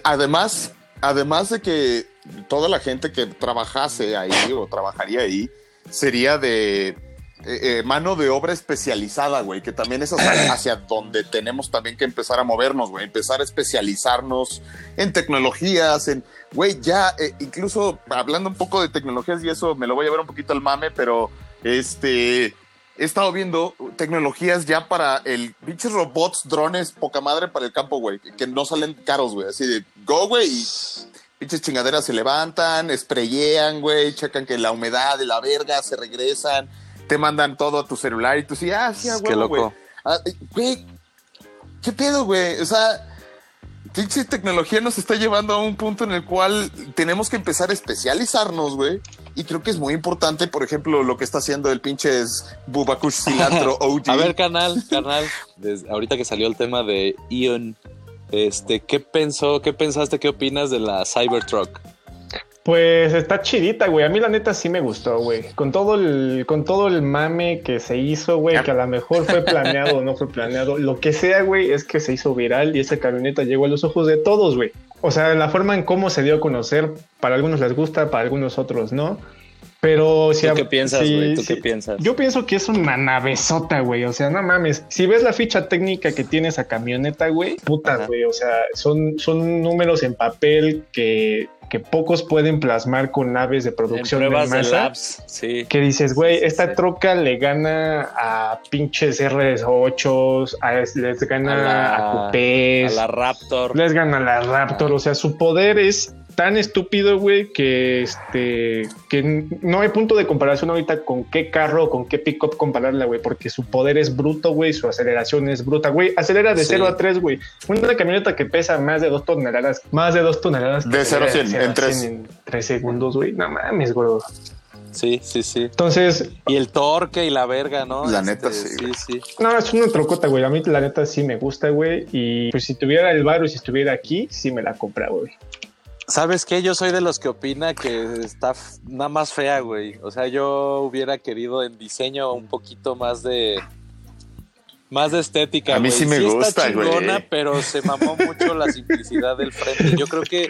[SPEAKER 1] Además, además de que toda la gente que trabajase ahí o trabajaría ahí sería de eh, eh, mano de obra especializada, güey, que también es hacia, hacia donde tenemos también que empezar a movernos, güey, empezar a especializarnos en tecnologías, en, güey, ya, eh, incluso hablando un poco de tecnologías y eso me lo voy a ver un poquito al mame, pero este, he estado viendo tecnologías ya para el pinches robots, drones, poca madre para el campo, güey, que, que no salen caros, güey, así de go, güey, y pinches chingaderas se levantan, sprayean, güey, checan que la humedad de la verga se regresan, te mandan todo a tu celular y tú sí, ah, sí, a
[SPEAKER 2] Qué loco.
[SPEAKER 1] güey. Ah, Güey, ¿qué pedo, güey? O sea, pinche tecnología nos está llevando a un punto en el cual tenemos que empezar a especializarnos, güey. Y creo que es muy importante, por ejemplo, lo que está haciendo el pinche Bubakush Cilantro OG.
[SPEAKER 2] A ver, canal, canal, desde ahorita que salió el tema de Ion, este, ¿qué pensó, qué pensaste, qué opinas de la Cybertruck?
[SPEAKER 3] Pues está chidita, güey. A mí la neta sí me gustó, güey. Con todo el, con todo el mame que se hizo, güey, que a lo mejor fue planeado o no fue planeado. Lo que sea, güey, es que se hizo viral y esa camioneta llegó a los ojos de todos, güey. O sea, la forma en cómo se dio a conocer, para algunos les gusta, para algunos otros no. Pero si
[SPEAKER 2] ¿Tú qué piensas,
[SPEAKER 3] si-
[SPEAKER 2] güey? ¿Tú
[SPEAKER 3] si-
[SPEAKER 2] qué piensas?
[SPEAKER 3] Yo pienso que es una navezota, güey. O sea, no mames. Si ves la ficha técnica que tiene esa camioneta, güey, puta, güey. O sea, son, son números en papel que, que pocos pueden plasmar con naves de
[SPEAKER 2] en
[SPEAKER 3] producción de
[SPEAKER 2] pruebas de
[SPEAKER 3] masa.
[SPEAKER 2] labs, sí.
[SPEAKER 3] Que dices, güey,
[SPEAKER 2] Sí, sí,
[SPEAKER 3] esta
[SPEAKER 2] sí.
[SPEAKER 3] troca le gana a pinches R8, a, les gana
[SPEAKER 2] A la-
[SPEAKER 3] a,
[SPEAKER 2] A
[SPEAKER 3] coupés,
[SPEAKER 2] la Raptor.
[SPEAKER 3] les gana a la Raptor. O sea, su poder es tan estúpido, güey, que este que no hay punto de comparación ahorita con qué carro o con qué pickup compararla, güey, porque su poder es bruto, güey, su aceleración es bruta, güey. Acelera de
[SPEAKER 2] Sí.
[SPEAKER 3] 0 a 3, güey. Una camioneta que pesa más de 2 toneladas, más de 2 toneladas.
[SPEAKER 1] De cero a
[SPEAKER 3] acelera
[SPEAKER 1] cien, en tres.
[SPEAKER 3] en 3 segundos, güey. No mames, güey.
[SPEAKER 2] Sí, sí, sí.
[SPEAKER 3] Entonces,
[SPEAKER 2] Y el torque y la verga, ¿no? Este,
[SPEAKER 1] La neta, sí,
[SPEAKER 2] Sí,
[SPEAKER 1] güey.
[SPEAKER 2] sí.
[SPEAKER 3] No, es una trocota, güey. A mí la neta sí me gusta, güey. Y pues si tuviera el bar y si estuviera aquí, sí me la compra, güey.
[SPEAKER 2] ¿Sabes qué? Yo soy de los que opina que está nada más fea, güey. O sea, yo hubiera querido en diseño un poquito más de más de estética.
[SPEAKER 1] A mí
[SPEAKER 2] güey.
[SPEAKER 1] sí me gusta,
[SPEAKER 2] está chingona,
[SPEAKER 1] güey.
[SPEAKER 2] pero se mamó mucho la simplicidad del frente. Yo creo que,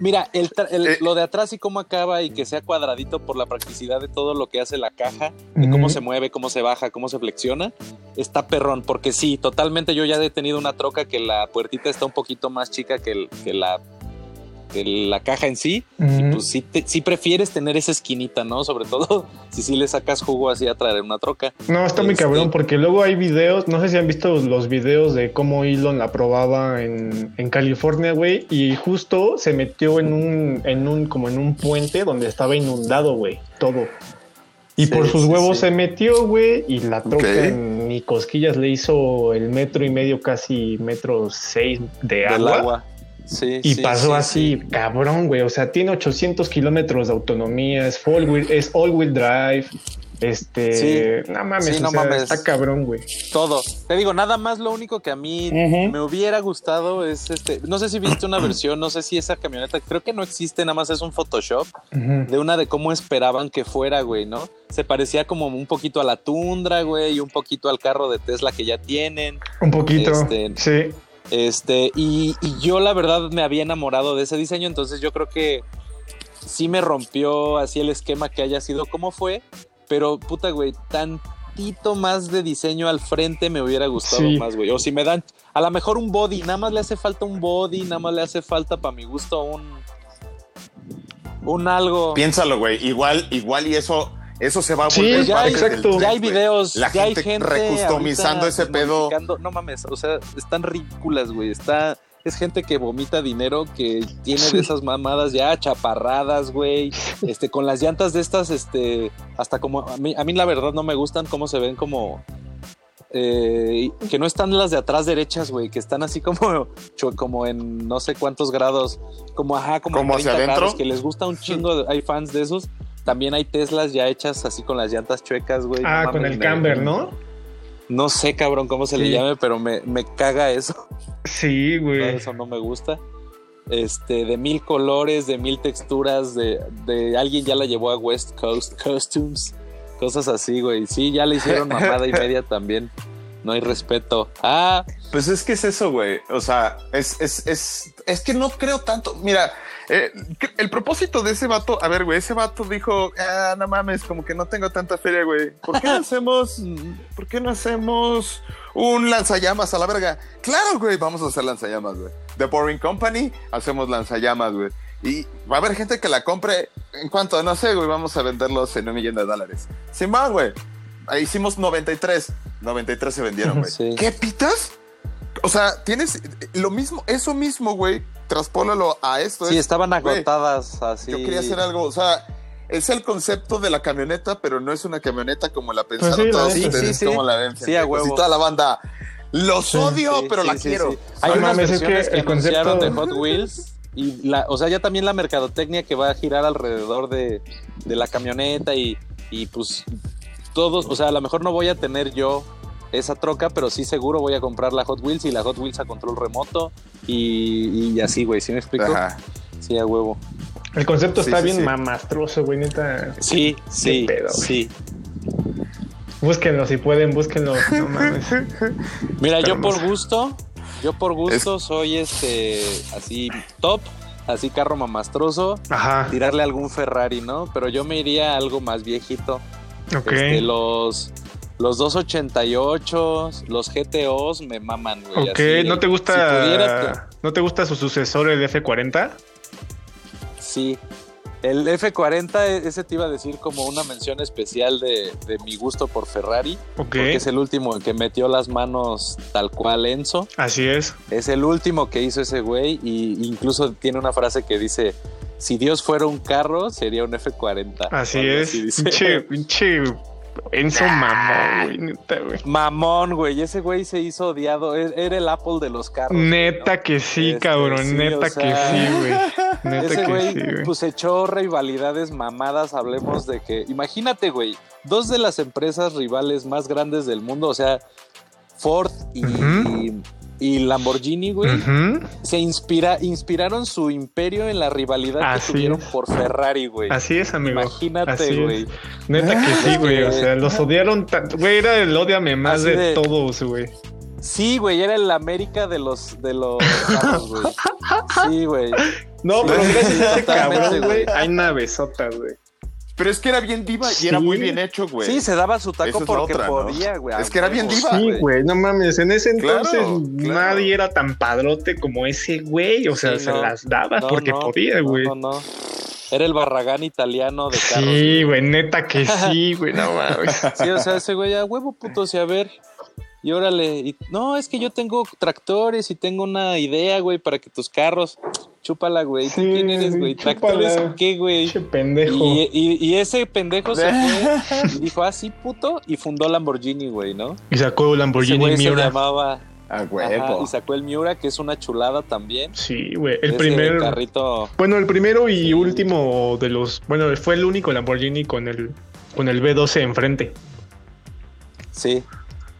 [SPEAKER 2] mira, el, tra- el-
[SPEAKER 1] Eh.
[SPEAKER 2] lo de atrás y cómo acaba y que sea cuadradito por la practicidad de todo lo que hace la caja, de cómo se mueve, cómo se baja, cómo se flexiona, está perrón. Porque sí, totalmente yo ya he tenido una troca que la puertita está un poquito más chica que, el- que la el- la caja en sí, y
[SPEAKER 3] Ujú.
[SPEAKER 2] pues sí, te- sí prefieres tener esa esquinita, ¿no? Sobre todo si sí le sacas jugo así a traer una troca.
[SPEAKER 3] No, está muy
[SPEAKER 2] Este-
[SPEAKER 3] cabrón porque luego hay videos, no sé si han visto los videos de cómo Elon la probaba en, en California, güey, y justo se metió en un, en un, como en un puente donde estaba inundado, güey, todo. Y
[SPEAKER 2] Sí,
[SPEAKER 3] por sus
[SPEAKER 2] sí,
[SPEAKER 3] huevos
[SPEAKER 2] sí.
[SPEAKER 3] se metió, güey, y la troca
[SPEAKER 1] Ok.
[SPEAKER 3] en ni cosquillas le hizo el metro y medio, casi metro seis de
[SPEAKER 2] Del
[SPEAKER 3] agua.
[SPEAKER 2] Sí,
[SPEAKER 3] Y
[SPEAKER 2] sí,
[SPEAKER 3] pasó
[SPEAKER 2] sí,
[SPEAKER 3] así,
[SPEAKER 2] sí.
[SPEAKER 3] cabrón, güey. O sea, tiene 800 kilómetros de autonomía, es all wheel, es all wheel drive. Este, no mames, o
[SPEAKER 2] no
[SPEAKER 3] sea,
[SPEAKER 2] mames.
[SPEAKER 3] está cabrón, güey.
[SPEAKER 2] Todo. Te digo, nada más lo único que a mí me hubiera gustado es este. No sé si viste una versión, no sé si esa camioneta, creo que no existe, nada más es un Photoshop de una de cómo esperaban que fuera, güey, ¿no? Se parecía como un poquito a la Tundra, güey, y un poquito al carro de Tesla que ya tienen.
[SPEAKER 3] Un poquito,
[SPEAKER 2] Este,
[SPEAKER 3] sí.
[SPEAKER 2] Este, y, y yo la verdad me había enamorado de ese diseño, entonces yo creo que sí me rompió así el esquema que haya sido como fue, pero puta, güey, tantito más de diseño al frente me hubiera gustado
[SPEAKER 3] Sí.
[SPEAKER 2] más, güey. O si me dan, a lo mejor un body, nada más le hace falta un body, nada más le hace falta para mi gusto un, un algo.
[SPEAKER 1] Piénsalo, güey. Igual, igual y eso, eso se va a
[SPEAKER 3] Sí,
[SPEAKER 1] volver
[SPEAKER 2] ya
[SPEAKER 1] parte
[SPEAKER 2] hay-
[SPEAKER 1] del
[SPEAKER 3] exacto.
[SPEAKER 2] Ya hay videos,
[SPEAKER 1] La
[SPEAKER 2] ya hay
[SPEAKER 1] gente
[SPEAKER 2] gente
[SPEAKER 1] recustomizando ese pedo.
[SPEAKER 2] No mames, o sea, están ridículas, güey. Está, es gente que vomita dinero, que tiene de esas mamadas ya chaparradas, güey. Este, con las llantas de estas, este, hasta como a mí, a mí la verdad no me gustan cómo se ven como eh, que no están las de atrás derechas, güey, que están así como, como en no sé cuántos grados, como ajá, como, en
[SPEAKER 1] ¿Como hacia
[SPEAKER 2] 30
[SPEAKER 1] adentro?
[SPEAKER 2] grados, que les gusta un chingo, hay fans de esos. También hay Teslas ya hechas así con las llantas chuecas, güey.
[SPEAKER 3] Ah,
[SPEAKER 2] No
[SPEAKER 3] con
[SPEAKER 2] mames,
[SPEAKER 3] el
[SPEAKER 2] me-
[SPEAKER 3] camber, ¿no?
[SPEAKER 2] No sé, cabrón, cómo se le llame, pero me, me caga eso.
[SPEAKER 3] Sí,
[SPEAKER 2] No,
[SPEAKER 3] güey.
[SPEAKER 2] eso no me gusta. Este, de mil colores, de mil texturas, de, de alguien ya la llevó a West Coast Costumes, cosas así, güey. Sí, ya le hicieron mamada y media también. No hay respeto. Ah,
[SPEAKER 1] Pues es que es eso, güey. O sea, es, es, es, es que no creo tanto. Mira, eh, el propósito de ese vato, a ver, güey, ese vato dijo, ah, no mames, como que no tengo tanta feria, güey. ¿Por qué no hacemos, por qué no hacemos un lanzallamas a la verga? Claro, güey, vamos a hacer lanzallamas, güey. The Boring Company, hacemos lanzallamas, güey. Y va a haber gente que la compre en cuanto, no sé, güey, vamos a venderlos en un millón de dólares. Sin más, güey. Ahí hicimos 93. 93 se vendieron, güey.
[SPEAKER 2] Sí.
[SPEAKER 1] ¿Qué pitas? O sea, tienes lo mismo, eso mismo, güey. Traspólalo a esto.
[SPEAKER 2] sí,
[SPEAKER 1] es,
[SPEAKER 2] estaban agotadas así.
[SPEAKER 1] Yo quería hacer algo, o sea, es el concepto de la camioneta, pero no es una camioneta como la pensaron
[SPEAKER 3] sí,
[SPEAKER 1] todos ustedes,
[SPEAKER 2] Sí, sí, sí.
[SPEAKER 1] como la ven.
[SPEAKER 2] Sí, a
[SPEAKER 1] pendejos,
[SPEAKER 2] huevo.
[SPEAKER 1] Y toda la banda. Los odio,
[SPEAKER 2] Sí,
[SPEAKER 1] pero
[SPEAKER 2] sí,
[SPEAKER 1] la
[SPEAKER 2] sí,
[SPEAKER 1] quiero.
[SPEAKER 2] sí. Hay unas
[SPEAKER 3] mames, es que
[SPEAKER 2] versiones que,
[SPEAKER 3] el concepto-
[SPEAKER 2] anunciaron de Hot Wheels y la, o sea, ya también la mercadotecnia que va a girar alrededor de, de la camioneta y, y pues todos, o sea, a lo mejor no voy a tener yo esa troca, pero sí seguro voy a comprar la Hot Wheels y la Hot Wheels a control remoto y, y así, güey, ¿sí me explico?
[SPEAKER 1] Ajá.
[SPEAKER 2] Sí, a huevo.
[SPEAKER 3] El concepto
[SPEAKER 1] Sí,
[SPEAKER 3] está
[SPEAKER 1] sí,
[SPEAKER 3] bien
[SPEAKER 1] sí.
[SPEAKER 3] mamastroso, güey, neta.
[SPEAKER 2] Sí, sí,
[SPEAKER 3] pedo,
[SPEAKER 2] sí.
[SPEAKER 3] Búsquenlo si pueden, búsquenlo. No mames.
[SPEAKER 2] Mira, yo por gusto, yo por gusto soy este, así top, así carro mamastroso,
[SPEAKER 3] Ajá.
[SPEAKER 2] tirarle algún Ferrari, ¿no? Pero yo me iría a algo más viejito.
[SPEAKER 3] Ok.
[SPEAKER 2] Este, los, los 288, los GTOs me maman, güey.
[SPEAKER 3] Ok,
[SPEAKER 2] así,
[SPEAKER 3] ¿no te
[SPEAKER 2] si
[SPEAKER 3] gusta ¿No te gusta su sucesor el F40?
[SPEAKER 2] sí. El F40, e- ese te iba a decir como una mención especial de, de mi gusto por Ferrari, porque es el último que metió las manos tal cual Enzo.
[SPEAKER 3] Así es.
[SPEAKER 2] Es el último que hizo ese güey y incluso tiene una frase que dice, si Dios fuera un carro, sería un F40.
[SPEAKER 3] Así es. Pinche, pinche Enzo mamón, güey, neta, güey.
[SPEAKER 2] Mamón, güey. Ese güey se hizo odiado. e- Era el Apple de los carros. güey,
[SPEAKER 3] Neta
[SPEAKER 2] ¿no?
[SPEAKER 3] que sí,
[SPEAKER 2] Este,
[SPEAKER 3] cabrón.
[SPEAKER 2] sí,
[SPEAKER 3] neta
[SPEAKER 2] o
[SPEAKER 3] que sí, güey. Neta
[SPEAKER 2] Ese
[SPEAKER 3] que
[SPEAKER 2] güey,
[SPEAKER 3] sí, güey.
[SPEAKER 2] pues echó rivalidades mamadas. Hablemos de que, imagínate, güey, dos de las empresas rivales más grandes del mundo, o sea, Ford y Lamborghini, güey, se inspira, inspiraron su imperio en la rivalidad
[SPEAKER 3] Así
[SPEAKER 2] que tuvieron
[SPEAKER 3] es.
[SPEAKER 2] por Ferrari, güey.
[SPEAKER 3] Así es, amigo.
[SPEAKER 2] Imagínate,
[SPEAKER 3] Así es.
[SPEAKER 2] güey.
[SPEAKER 3] Neta que sí, güey. O sea, los odiaron tanto. Güey, era el odiame más de,
[SPEAKER 2] de-
[SPEAKER 3] todos, güey.
[SPEAKER 2] Sí, güey, era el América de los de los carros, güey. Sí, güey.
[SPEAKER 3] No,
[SPEAKER 2] Sí,
[SPEAKER 3] pero gracias a ese cabrón, güey. hay navesotas, güey.
[SPEAKER 1] Pero es que era bien diva y era muy bien hecho, güey.
[SPEAKER 2] Sí, se daba su taco porque
[SPEAKER 1] otra, ¿no?
[SPEAKER 2] podía, güey.
[SPEAKER 1] Es que era bien diva.
[SPEAKER 3] Sí, güey, no mames, en ese entonces
[SPEAKER 1] claro.
[SPEAKER 3] nadie era tan padrote como ese güey, o sea,
[SPEAKER 2] Sí,
[SPEAKER 3] se
[SPEAKER 2] no.
[SPEAKER 3] las daba
[SPEAKER 2] No,
[SPEAKER 3] porque
[SPEAKER 2] no,
[SPEAKER 3] podía,
[SPEAKER 2] no,
[SPEAKER 3] güey.
[SPEAKER 2] No, no, Era el Barragán italiano de carros.
[SPEAKER 3] Sí, güey, neta que sí, güey, no mames.
[SPEAKER 2] Sí, o sea, ese güey, a huevo puto, sí, a ver. Y órale, y, no, es que yo tengo tractores y tengo una idea, güey, para que tus carros, chúpala, güey. ¿Tú
[SPEAKER 3] Sí,
[SPEAKER 2] ¿Quién eres, güey? ¿Tractores o qué, güey?
[SPEAKER 3] Pinche pendejo.
[SPEAKER 2] Y, y- y ese pendejo se fue y dijo, ah, sí, puto, y fundó Lamborghini, güey, ¿no?
[SPEAKER 3] Y sacó el
[SPEAKER 2] Ese
[SPEAKER 3] Lamborghini
[SPEAKER 2] güey se
[SPEAKER 3] Miura.
[SPEAKER 2] llamaba,
[SPEAKER 1] A
[SPEAKER 2] ajá,
[SPEAKER 1] huevo.
[SPEAKER 2] y sacó el Miura, que es una chulada también.
[SPEAKER 3] Sí, güey, el primer...
[SPEAKER 2] carrito,
[SPEAKER 3] Bueno, el primero y
[SPEAKER 2] Sí.
[SPEAKER 3] último de los... Bueno, fue el único Lamborghini con el, con el B12 enfrente.
[SPEAKER 2] sí,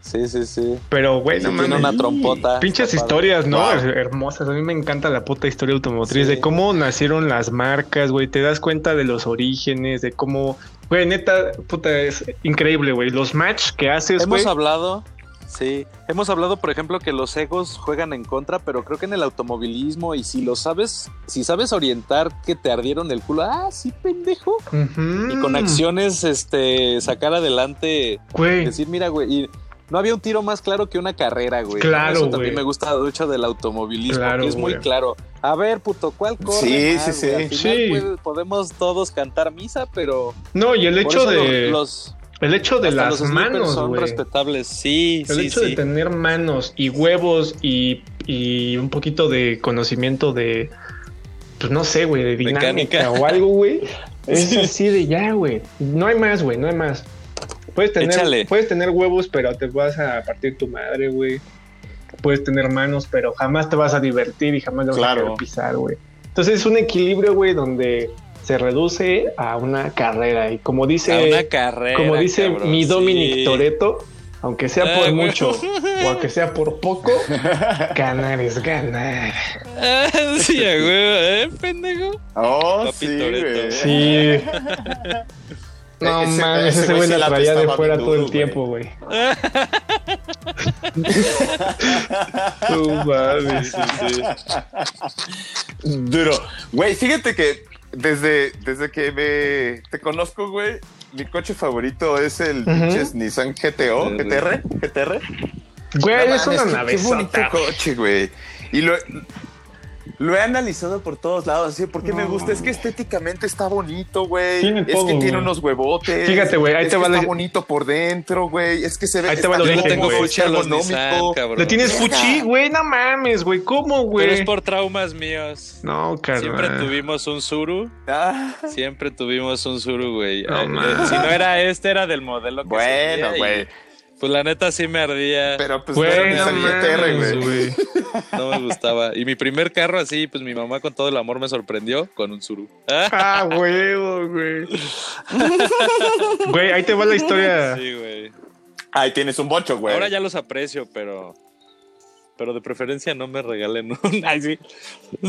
[SPEAKER 2] sí, sí, sí.
[SPEAKER 3] Pero, güey, no mames.
[SPEAKER 2] una trompota.
[SPEAKER 3] Pinches historias, ¿no?
[SPEAKER 1] Wow.
[SPEAKER 3] Hermosas. A mí me encanta la puta historia automotriz,
[SPEAKER 2] Sí.
[SPEAKER 3] de cómo nacieron las marcas, güey. Te das cuenta de los orígenes, de cómo. Güey, neta, puta, es increíble, güey. Los match que haces, güey.
[SPEAKER 2] Hemos hablado, sí, hemos hablado, por ejemplo, que los egos juegan en contra, pero creo que en el automovilismo, y si lo sabes, si sabes orientar que te ardieron el culo, ah, sí, pendejo. Y con acciones, este, sacar adelante,
[SPEAKER 3] Güey.
[SPEAKER 2] decir, mira, güey, y no había un tiro más claro que una carrera, güey.
[SPEAKER 3] Claro,
[SPEAKER 2] Eso también
[SPEAKER 3] güey.
[SPEAKER 2] me gusta mucho del automovilismo,
[SPEAKER 3] Claro,
[SPEAKER 2] que es muy
[SPEAKER 3] güey.
[SPEAKER 2] claro. A ver, puto, ¿cuál corre
[SPEAKER 1] Sí,
[SPEAKER 2] más,
[SPEAKER 1] sí,
[SPEAKER 2] güey?
[SPEAKER 1] sí.
[SPEAKER 2] Final
[SPEAKER 3] Sí.
[SPEAKER 2] puede- podemos todos cantar misa, pero
[SPEAKER 3] No, y el hecho de.
[SPEAKER 2] los,
[SPEAKER 3] el hecho de
[SPEAKER 2] hasta
[SPEAKER 3] las manos,
[SPEAKER 2] son respetables. Sí,
[SPEAKER 3] El
[SPEAKER 2] sí,
[SPEAKER 3] hecho
[SPEAKER 2] sí.
[SPEAKER 3] de tener manos y huevos y, y un poquito de conocimiento de, pues no sé, güey, de dinámica
[SPEAKER 2] Mecánica.
[SPEAKER 3] o algo, güey. Es así de ya, güey. No hay más, güey, no hay más. Puedes tener,
[SPEAKER 2] Échale.
[SPEAKER 3] puedes tener huevos, pero te vas a partir tu madre, güey. Puedes tener manos, pero jamás te vas a divertir y jamás te vas
[SPEAKER 1] Claro.
[SPEAKER 3] a querer pisar, güey. Entonces es un equilibrio, güey, donde se reduce a una carrera. Y como dice,
[SPEAKER 2] a una carrera.
[SPEAKER 3] como dice
[SPEAKER 2] cabrón,
[SPEAKER 3] mi Dominic
[SPEAKER 2] sí.
[SPEAKER 3] Toreto, aunque sea
[SPEAKER 2] Ah,
[SPEAKER 3] por
[SPEAKER 2] güey.
[SPEAKER 3] mucho o aunque sea por poco, ganar es ganar.
[SPEAKER 2] Ah, sí, a huevo, ¿eh, pendejo?
[SPEAKER 1] Oh,
[SPEAKER 2] Papi
[SPEAKER 1] sí, güey.
[SPEAKER 3] Sí. No
[SPEAKER 1] Ese-
[SPEAKER 3] mames,
[SPEAKER 1] ese güey
[SPEAKER 3] la traía de fuera todo el tiempo, güey. No mames.
[SPEAKER 1] Duro. Güey, fíjate que desde, desde que me, te conozco, güey, mi coche favorito es el pinches Nissan GTO, GTR, GTR.
[SPEAKER 3] Güey,
[SPEAKER 1] No
[SPEAKER 3] es
[SPEAKER 1] mames,
[SPEAKER 3] una
[SPEAKER 1] qué-
[SPEAKER 3] nave.
[SPEAKER 1] Qué bonito coche, güey. Y lo, lo he analizado por todos lados, así, porque me
[SPEAKER 3] No.
[SPEAKER 1] gusta, es que estéticamente está bonito, güey. Es
[SPEAKER 3] todo,
[SPEAKER 1] que tiene
[SPEAKER 3] güey.
[SPEAKER 1] unos huevotes.
[SPEAKER 3] Fíjate, güey, ahí
[SPEAKER 1] es
[SPEAKER 3] te
[SPEAKER 1] que
[SPEAKER 3] va
[SPEAKER 1] está
[SPEAKER 3] la-
[SPEAKER 1] bonito por dentro, güey. Es que se ve
[SPEAKER 3] Ahí te va
[SPEAKER 2] Yo le
[SPEAKER 3] origen,
[SPEAKER 2] tengo
[SPEAKER 3] güey.
[SPEAKER 2] fuchi a los
[SPEAKER 1] ergonómico.
[SPEAKER 3] ¿Le tienes fuchi? Güey, no mames, güey. ¿Cómo,
[SPEAKER 2] Pero es
[SPEAKER 3] güey?
[SPEAKER 2] por traumas míos.
[SPEAKER 3] No,
[SPEAKER 2] Siempre
[SPEAKER 3] carnal.
[SPEAKER 2] tuvimos un Suru.
[SPEAKER 1] Ah,
[SPEAKER 2] Siempre tuvimos un Suru, güey.
[SPEAKER 3] No
[SPEAKER 2] Eh,
[SPEAKER 3] mames.
[SPEAKER 2] si no era este, era del modelo que
[SPEAKER 1] bueno, güey.
[SPEAKER 2] Pues la neta sí me ardía.
[SPEAKER 1] Pero pues no
[SPEAKER 3] Güey, no
[SPEAKER 1] güey.
[SPEAKER 3] güey.
[SPEAKER 2] No me gustaba. Y mi primer carro así, pues mi mamá con todo el amor me sorprendió con un Suru. Ah,
[SPEAKER 3] Ah, huevo, güey. Güey, ahí te va la historia.
[SPEAKER 2] sí, güey.
[SPEAKER 1] Ahí tienes un bocho, güey.
[SPEAKER 2] Ahora ya los aprecio, pero. Pero de preferencia no me regalen un. Ay, sí.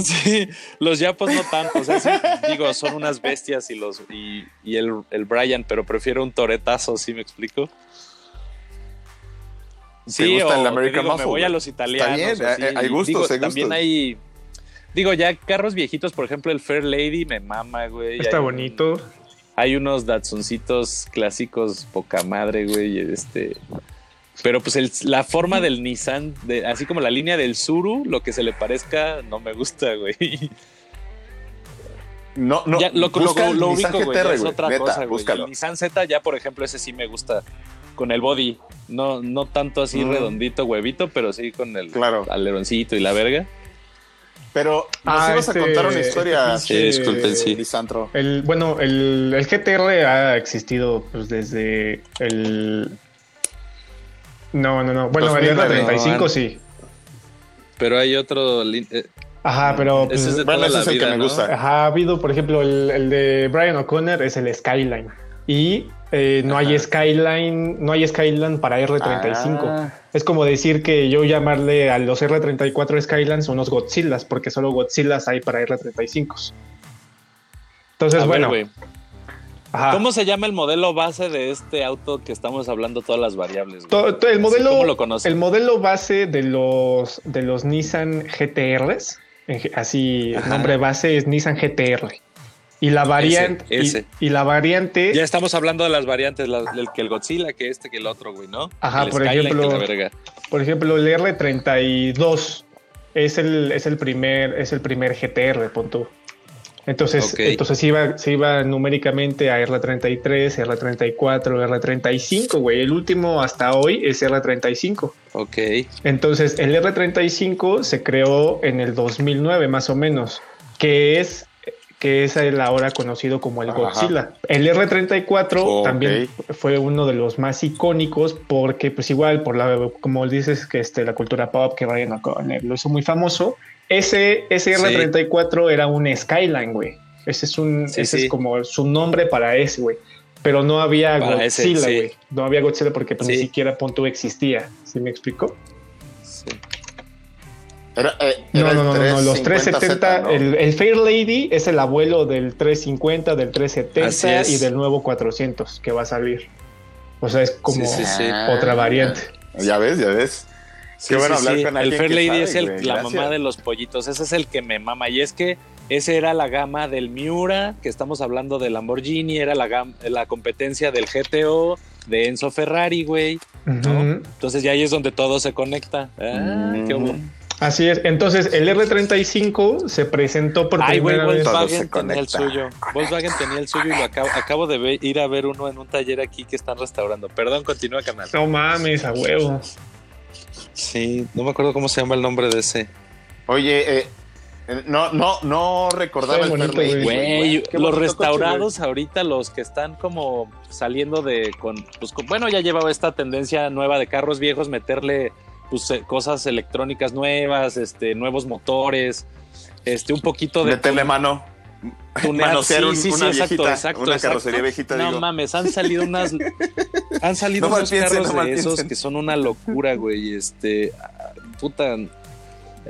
[SPEAKER 2] Sí, los yapos no tanto. O sea, sí, digo, son unas bestias y los. Y, y el, el Brian, pero prefiero un toretazo, ¿sí me explico?
[SPEAKER 1] ¿Te gusta el
[SPEAKER 2] te
[SPEAKER 1] American
[SPEAKER 2] digo,
[SPEAKER 1] Muscle,
[SPEAKER 2] me voy a los italianos.
[SPEAKER 1] bien,
[SPEAKER 2] o así.
[SPEAKER 1] hay- gustos,
[SPEAKER 2] Digo,
[SPEAKER 1] hay
[SPEAKER 2] También
[SPEAKER 1] gustos.
[SPEAKER 2] hay. Digo, ya carros viejitos, por ejemplo, el Fair Lady me mama, güey.
[SPEAKER 3] Está
[SPEAKER 2] Hay un-
[SPEAKER 3] bonito.
[SPEAKER 2] hay unos Datsuncitos clásicos poca madre, güey, este... Pero pues el- la forma del Nissan, de, así como la línea del Suru, lo que se le parezca, no me gusta, güey.
[SPEAKER 1] No, no.
[SPEAKER 2] ya, lo, lo-
[SPEAKER 1] busca el
[SPEAKER 2] lo
[SPEAKER 1] Nissan
[SPEAKER 2] ubico, güey, es otra
[SPEAKER 1] Neta,
[SPEAKER 2] cosa, güey.
[SPEAKER 1] búscalo.
[SPEAKER 2] El Nissan Z ya, por ejemplo, ese sí me gusta con el body. No, no tanto así
[SPEAKER 1] Mm.
[SPEAKER 2] redondito, huevito, pero sí con el
[SPEAKER 1] Claro.
[SPEAKER 2] aleroncito y la verga.
[SPEAKER 1] Pero nos
[SPEAKER 3] Ah,
[SPEAKER 1] ibas
[SPEAKER 3] este-
[SPEAKER 1] a contar una historia.
[SPEAKER 3] este
[SPEAKER 2] Sí, disculpen, sí.
[SPEAKER 1] Lisandro.
[SPEAKER 3] El, bueno, el, el GTR ha existido pues desde el... No, no, no. Bueno, el
[SPEAKER 1] 2009,
[SPEAKER 3] R35
[SPEAKER 2] no,
[SPEAKER 3] sí.
[SPEAKER 2] Pero hay otro... lin- eh,
[SPEAKER 3] Ajá, pero... pues,
[SPEAKER 2] ese es de
[SPEAKER 1] bueno,
[SPEAKER 2] toda
[SPEAKER 1] ese
[SPEAKER 2] la
[SPEAKER 1] es el que me
[SPEAKER 2] ¿no?
[SPEAKER 1] gusta.
[SPEAKER 3] Ajá, ha habido, por ejemplo, el, el de Brian O'Connor es el Skyline. Y eh, no hay. Skyline, no hay Skyline para R35.
[SPEAKER 1] Ah.
[SPEAKER 3] Es como decir que yo llamarle a los R34 Skylines unos Godzillas, porque solo Godzillas hay para R35. Entonces,
[SPEAKER 2] a
[SPEAKER 3] bueno, ajá.
[SPEAKER 2] ¿Cómo se llama el modelo base de este auto que estamos hablando todas las variables? güey?
[SPEAKER 3] To- to- el modelo,
[SPEAKER 2] ¿Cómo lo conoces?
[SPEAKER 3] el modelo base de los de los Nissan GTRs, así el
[SPEAKER 2] Ajá.
[SPEAKER 3] nombre base es Nissan GTR. Y la variante.
[SPEAKER 2] Ese, ese.
[SPEAKER 3] Y, y la variante.
[SPEAKER 2] Ya estamos hablando de las variantes, la- el que el Godzilla, que este, que el otro, güey, ¿no?
[SPEAKER 3] Ajá,
[SPEAKER 2] El
[SPEAKER 3] por
[SPEAKER 2] Skyline,
[SPEAKER 3] ejemplo,
[SPEAKER 2] que la verga.
[SPEAKER 3] Por ejemplo, el R32 es el, es el primer, es el primer GTR, pon tú. Entonces, entonces iba, se iba numéricamente a R33, R34, R35, güey. El último hasta hoy es R35.
[SPEAKER 2] Ok.
[SPEAKER 3] Entonces, el R35 se creó en el 2009, más o menos, que es que es el ahora conocido como el
[SPEAKER 1] Ajá.
[SPEAKER 3] Godzilla. El R34
[SPEAKER 1] Ok.
[SPEAKER 3] también fue uno de los más icónicos porque, pues igual, por la, como dices, que este, la cultura pop, que Ryan lo hizo muy famoso, ese, ese
[SPEAKER 2] Sí.
[SPEAKER 3] R34 era un Skyline, güey. Ese es un,
[SPEAKER 2] Sí,
[SPEAKER 3] ese
[SPEAKER 2] sí.
[SPEAKER 3] es como su nombre para ese, güey. Pero no había
[SPEAKER 2] Para
[SPEAKER 3] Godzilla, güey. No había Godzilla porque pues, ni siquiera Punto existía. ¿Sí me explico?
[SPEAKER 2] Sí.
[SPEAKER 1] Era, eh,
[SPEAKER 3] No,
[SPEAKER 1] era
[SPEAKER 3] no, no, no, no, los 370,
[SPEAKER 1] 350Z, ¿no?
[SPEAKER 3] el, el Fair Lady es el abuelo del 350, del
[SPEAKER 2] Así
[SPEAKER 3] 370
[SPEAKER 2] es.
[SPEAKER 3] y del nuevo 400 que va a salir. O sea, es como
[SPEAKER 2] Sí, sí, sí.
[SPEAKER 3] otra variante.
[SPEAKER 1] Ya ves, ya ves. Qué bueno hablar
[SPEAKER 2] sí.
[SPEAKER 1] con
[SPEAKER 2] El Fair Lady
[SPEAKER 1] sabe,
[SPEAKER 2] es el-
[SPEAKER 1] güey,
[SPEAKER 2] la mamá de los pollitos. Ese es el que me mama. Y es que ese era la gama del Miura, que estamos hablando de Lamborghini, era la, gam- la competencia del GTO, de Enzo Ferrari, güey. Entonces ya ahí es donde todo se conecta. Ah, qué
[SPEAKER 1] Mm.
[SPEAKER 3] Así es. Entonces, el R35 se presentó por
[SPEAKER 2] Ay, güey,
[SPEAKER 3] primera vez.
[SPEAKER 1] Todo
[SPEAKER 2] Volkswagen tenía el
[SPEAKER 1] conecta.
[SPEAKER 2] suyo. Volkswagen tenía el suyo y lo acabo, acabo de ver- ir a ver uno en un taller aquí que están restaurando. Perdón, continúa, canal.
[SPEAKER 3] No mames, a huevo.
[SPEAKER 2] Sí, no me acuerdo cómo se llama el nombre de ese.
[SPEAKER 1] Oye, eh, eh, no, no, no recordaba el
[SPEAKER 3] bonito, güey.
[SPEAKER 2] Los restaurados ahorita, los que están como saliendo de con, pues con- bueno, ya llevaba esta tendencia nueva de carros viejos meterle pues eh, cosas electrónicas nuevas, este, nuevos motores, este, un poquito de
[SPEAKER 1] Meterle mano. manosear
[SPEAKER 2] Sí, sí, sí,
[SPEAKER 1] una
[SPEAKER 2] exacto,
[SPEAKER 1] viejita,
[SPEAKER 2] exacto,
[SPEAKER 1] una
[SPEAKER 2] exacto.
[SPEAKER 1] carrocería viejita,
[SPEAKER 2] No
[SPEAKER 1] digo.
[SPEAKER 2] mames, han salido unas han salido
[SPEAKER 1] No
[SPEAKER 2] unos
[SPEAKER 1] piensen,
[SPEAKER 2] carros
[SPEAKER 1] no
[SPEAKER 2] de esos
[SPEAKER 1] piensen.
[SPEAKER 2] que son una locura, güey, este ah, puta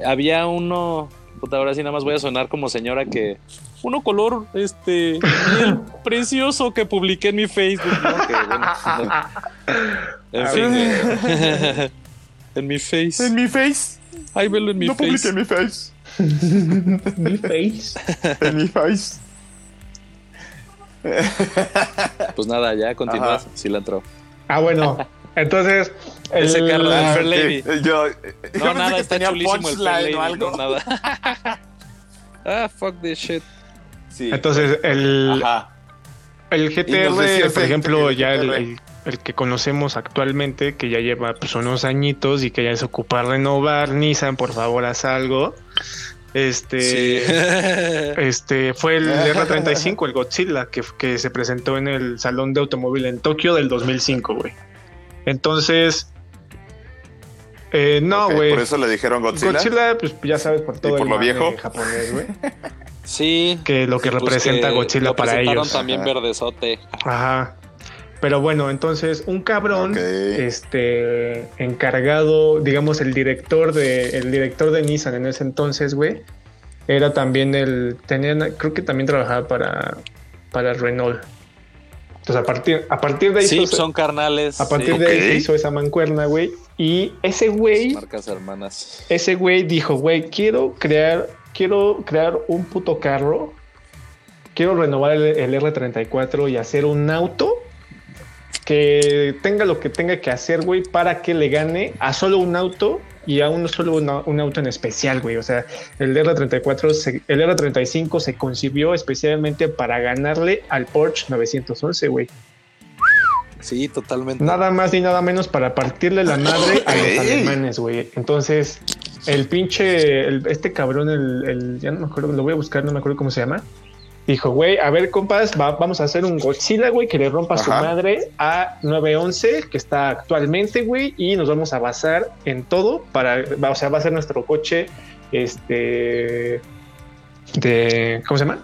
[SPEAKER 2] había uno puta, ahora sí nada más voy a sonar como señora que uno color este miel precioso que publiqué en mi Facebook, ¿no? Que, bueno, no. En fin. En mi face.
[SPEAKER 1] En mi face.
[SPEAKER 2] Ay, velo en mi
[SPEAKER 1] no
[SPEAKER 2] face.
[SPEAKER 1] publiqué en mi face.
[SPEAKER 3] Mi face.
[SPEAKER 1] En mi face.
[SPEAKER 2] Pues nada, ya continúas, cilantro.
[SPEAKER 3] Ah, bueno. Entonces, el,
[SPEAKER 2] Ese carro del
[SPEAKER 1] Ah,
[SPEAKER 2] Fair
[SPEAKER 1] ok.
[SPEAKER 2] Lady.
[SPEAKER 1] Yo, yo
[SPEAKER 2] No, nada,
[SPEAKER 1] que
[SPEAKER 2] está
[SPEAKER 1] tenía
[SPEAKER 2] chulísimo el
[SPEAKER 1] punchline
[SPEAKER 2] Fair Lady,
[SPEAKER 1] o algo.
[SPEAKER 2] no, nada. ah, fuck this shit.
[SPEAKER 1] Sí.
[SPEAKER 3] entonces el,
[SPEAKER 1] Ajá.
[SPEAKER 3] El GTR, por
[SPEAKER 1] el-
[SPEAKER 3] ejemplo,
[SPEAKER 1] el
[SPEAKER 3] ya el, el- el que conocemos actualmente, que ya lleva pues, unos añitos y que ya se ocupa renovar, Nissan, por favor, haz algo. Este,
[SPEAKER 2] Sí.
[SPEAKER 3] este fue el R35, el Godzilla, que, que se presentó en el Salón de Automóvil en Tokio del 2005, güey. Entonces, eh, no, güey.
[SPEAKER 1] Por eso le dijeron Godzilla.
[SPEAKER 3] Godzilla, pues ya sabes, por todo
[SPEAKER 1] por
[SPEAKER 3] el
[SPEAKER 1] lo viejo?
[SPEAKER 3] japonés, güey.
[SPEAKER 2] sí.
[SPEAKER 3] Que lo que
[SPEAKER 2] Pues
[SPEAKER 3] representa
[SPEAKER 2] que
[SPEAKER 3] Godzilla
[SPEAKER 2] lo
[SPEAKER 3] para ellos.
[SPEAKER 2] también
[SPEAKER 1] Ajá.
[SPEAKER 2] verdesote.
[SPEAKER 3] Ajá. Pero bueno, entonces un cabrón, este, encargado, digamos, el director de, el director de Nissan en ese entonces, güey, era también el, tenían, creo que también trabajaba para, para Renault. Entonces a partir, a partir de ahí,
[SPEAKER 2] Sí,
[SPEAKER 3] hizo-
[SPEAKER 2] son carnales.
[SPEAKER 3] a partir
[SPEAKER 2] sí,
[SPEAKER 3] de ahí se hizo esa mancuerna, güey. Y ese güey,
[SPEAKER 2] marcas hermanas.
[SPEAKER 3] ese güey dijo, güey, quiero crear, quiero crear un puto carro, quiero renovar el, el R34 y hacer un auto que tenga lo que tenga que hacer, güey, para que le gane a solo un auto y a uno solo una- un auto en especial, güey. O sea, el R34, se- el R35 se concibió especialmente para ganarle al Porsche 911, güey.
[SPEAKER 2] Sí, totalmente.
[SPEAKER 3] Nada más ni nada menos para partirle la madre a los alemanes, güey. Entonces, el pinche, el- este cabrón, el, el- ya no me acuerdo, lo voy a buscar, no me acuerdo cómo se llama. Dijo, güey, a ver, compas, va- vamos a hacer un Godzilla, güey, que le rompa su madre a 911, que está actualmente, güey, y nos vamos a basar en todo para, o sea, va a ser nuestro coche, este, de, ¿cómo se llama?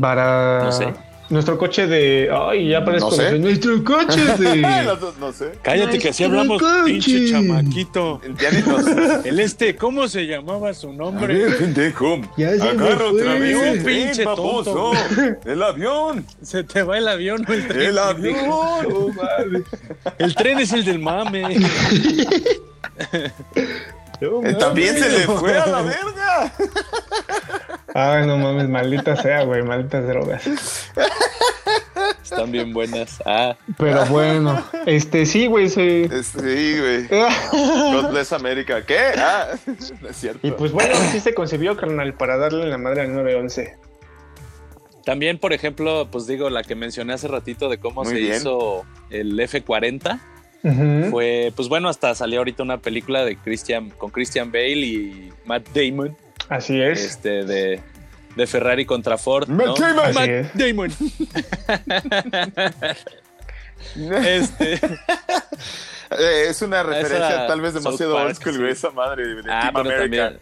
[SPEAKER 3] Para...
[SPEAKER 2] No sé.
[SPEAKER 3] Nuestro coche de... Ay, ya parezco...
[SPEAKER 1] No sé.
[SPEAKER 3] Nuestro coche de...
[SPEAKER 1] no, no sé.
[SPEAKER 2] Cállate que así hablamos,
[SPEAKER 3] coche.
[SPEAKER 2] pinche chamaquito.
[SPEAKER 1] Ya ni nos...
[SPEAKER 2] El este, ¿cómo se llamaba su
[SPEAKER 1] A
[SPEAKER 2] nombre?
[SPEAKER 1] ver, pendejo.
[SPEAKER 3] Ya se me
[SPEAKER 1] Agarra
[SPEAKER 3] fue.
[SPEAKER 1] otra vez
[SPEAKER 2] Un
[SPEAKER 1] el
[SPEAKER 2] pinche
[SPEAKER 1] baboso. El avión.
[SPEAKER 2] Se te va el avión o el tren.
[SPEAKER 1] El avión.
[SPEAKER 2] El tren es el del mame.
[SPEAKER 3] No,
[SPEAKER 1] Eh, También se le fue a la verga.
[SPEAKER 3] Ay, no mames, maldita sea, güey, malditas drogas.
[SPEAKER 2] Están bien buenas. Ah,
[SPEAKER 3] Pero bueno, este sí, güey, sí.
[SPEAKER 1] Sí, güey. God bless America. ¿Qué? Ah, no es cierto.
[SPEAKER 3] Y pues bueno, sí se concibió, carnal, para darle la madre al 911.
[SPEAKER 2] también, por ejemplo, pues digo, la que mencioné hace ratito de cómo
[SPEAKER 1] Muy
[SPEAKER 2] se
[SPEAKER 1] bien.
[SPEAKER 2] hizo el F40.
[SPEAKER 3] Ujú.
[SPEAKER 2] Fue, pues bueno, hasta salió ahorita una película de Christian, con Christian Bale y Matt Damon,
[SPEAKER 3] Así es.
[SPEAKER 2] este, de, de Ferrari contra Ford.
[SPEAKER 1] Matt
[SPEAKER 2] ¿no?
[SPEAKER 1] Damon.
[SPEAKER 3] Así
[SPEAKER 2] Matt
[SPEAKER 3] es.
[SPEAKER 2] Damon. Este,
[SPEAKER 1] Eh, es una referencia tal vez demasiado old school,
[SPEAKER 2] sí.
[SPEAKER 1] esa madre de
[SPEAKER 2] ah,
[SPEAKER 1] Team
[SPEAKER 2] pero
[SPEAKER 1] America.
[SPEAKER 2] también.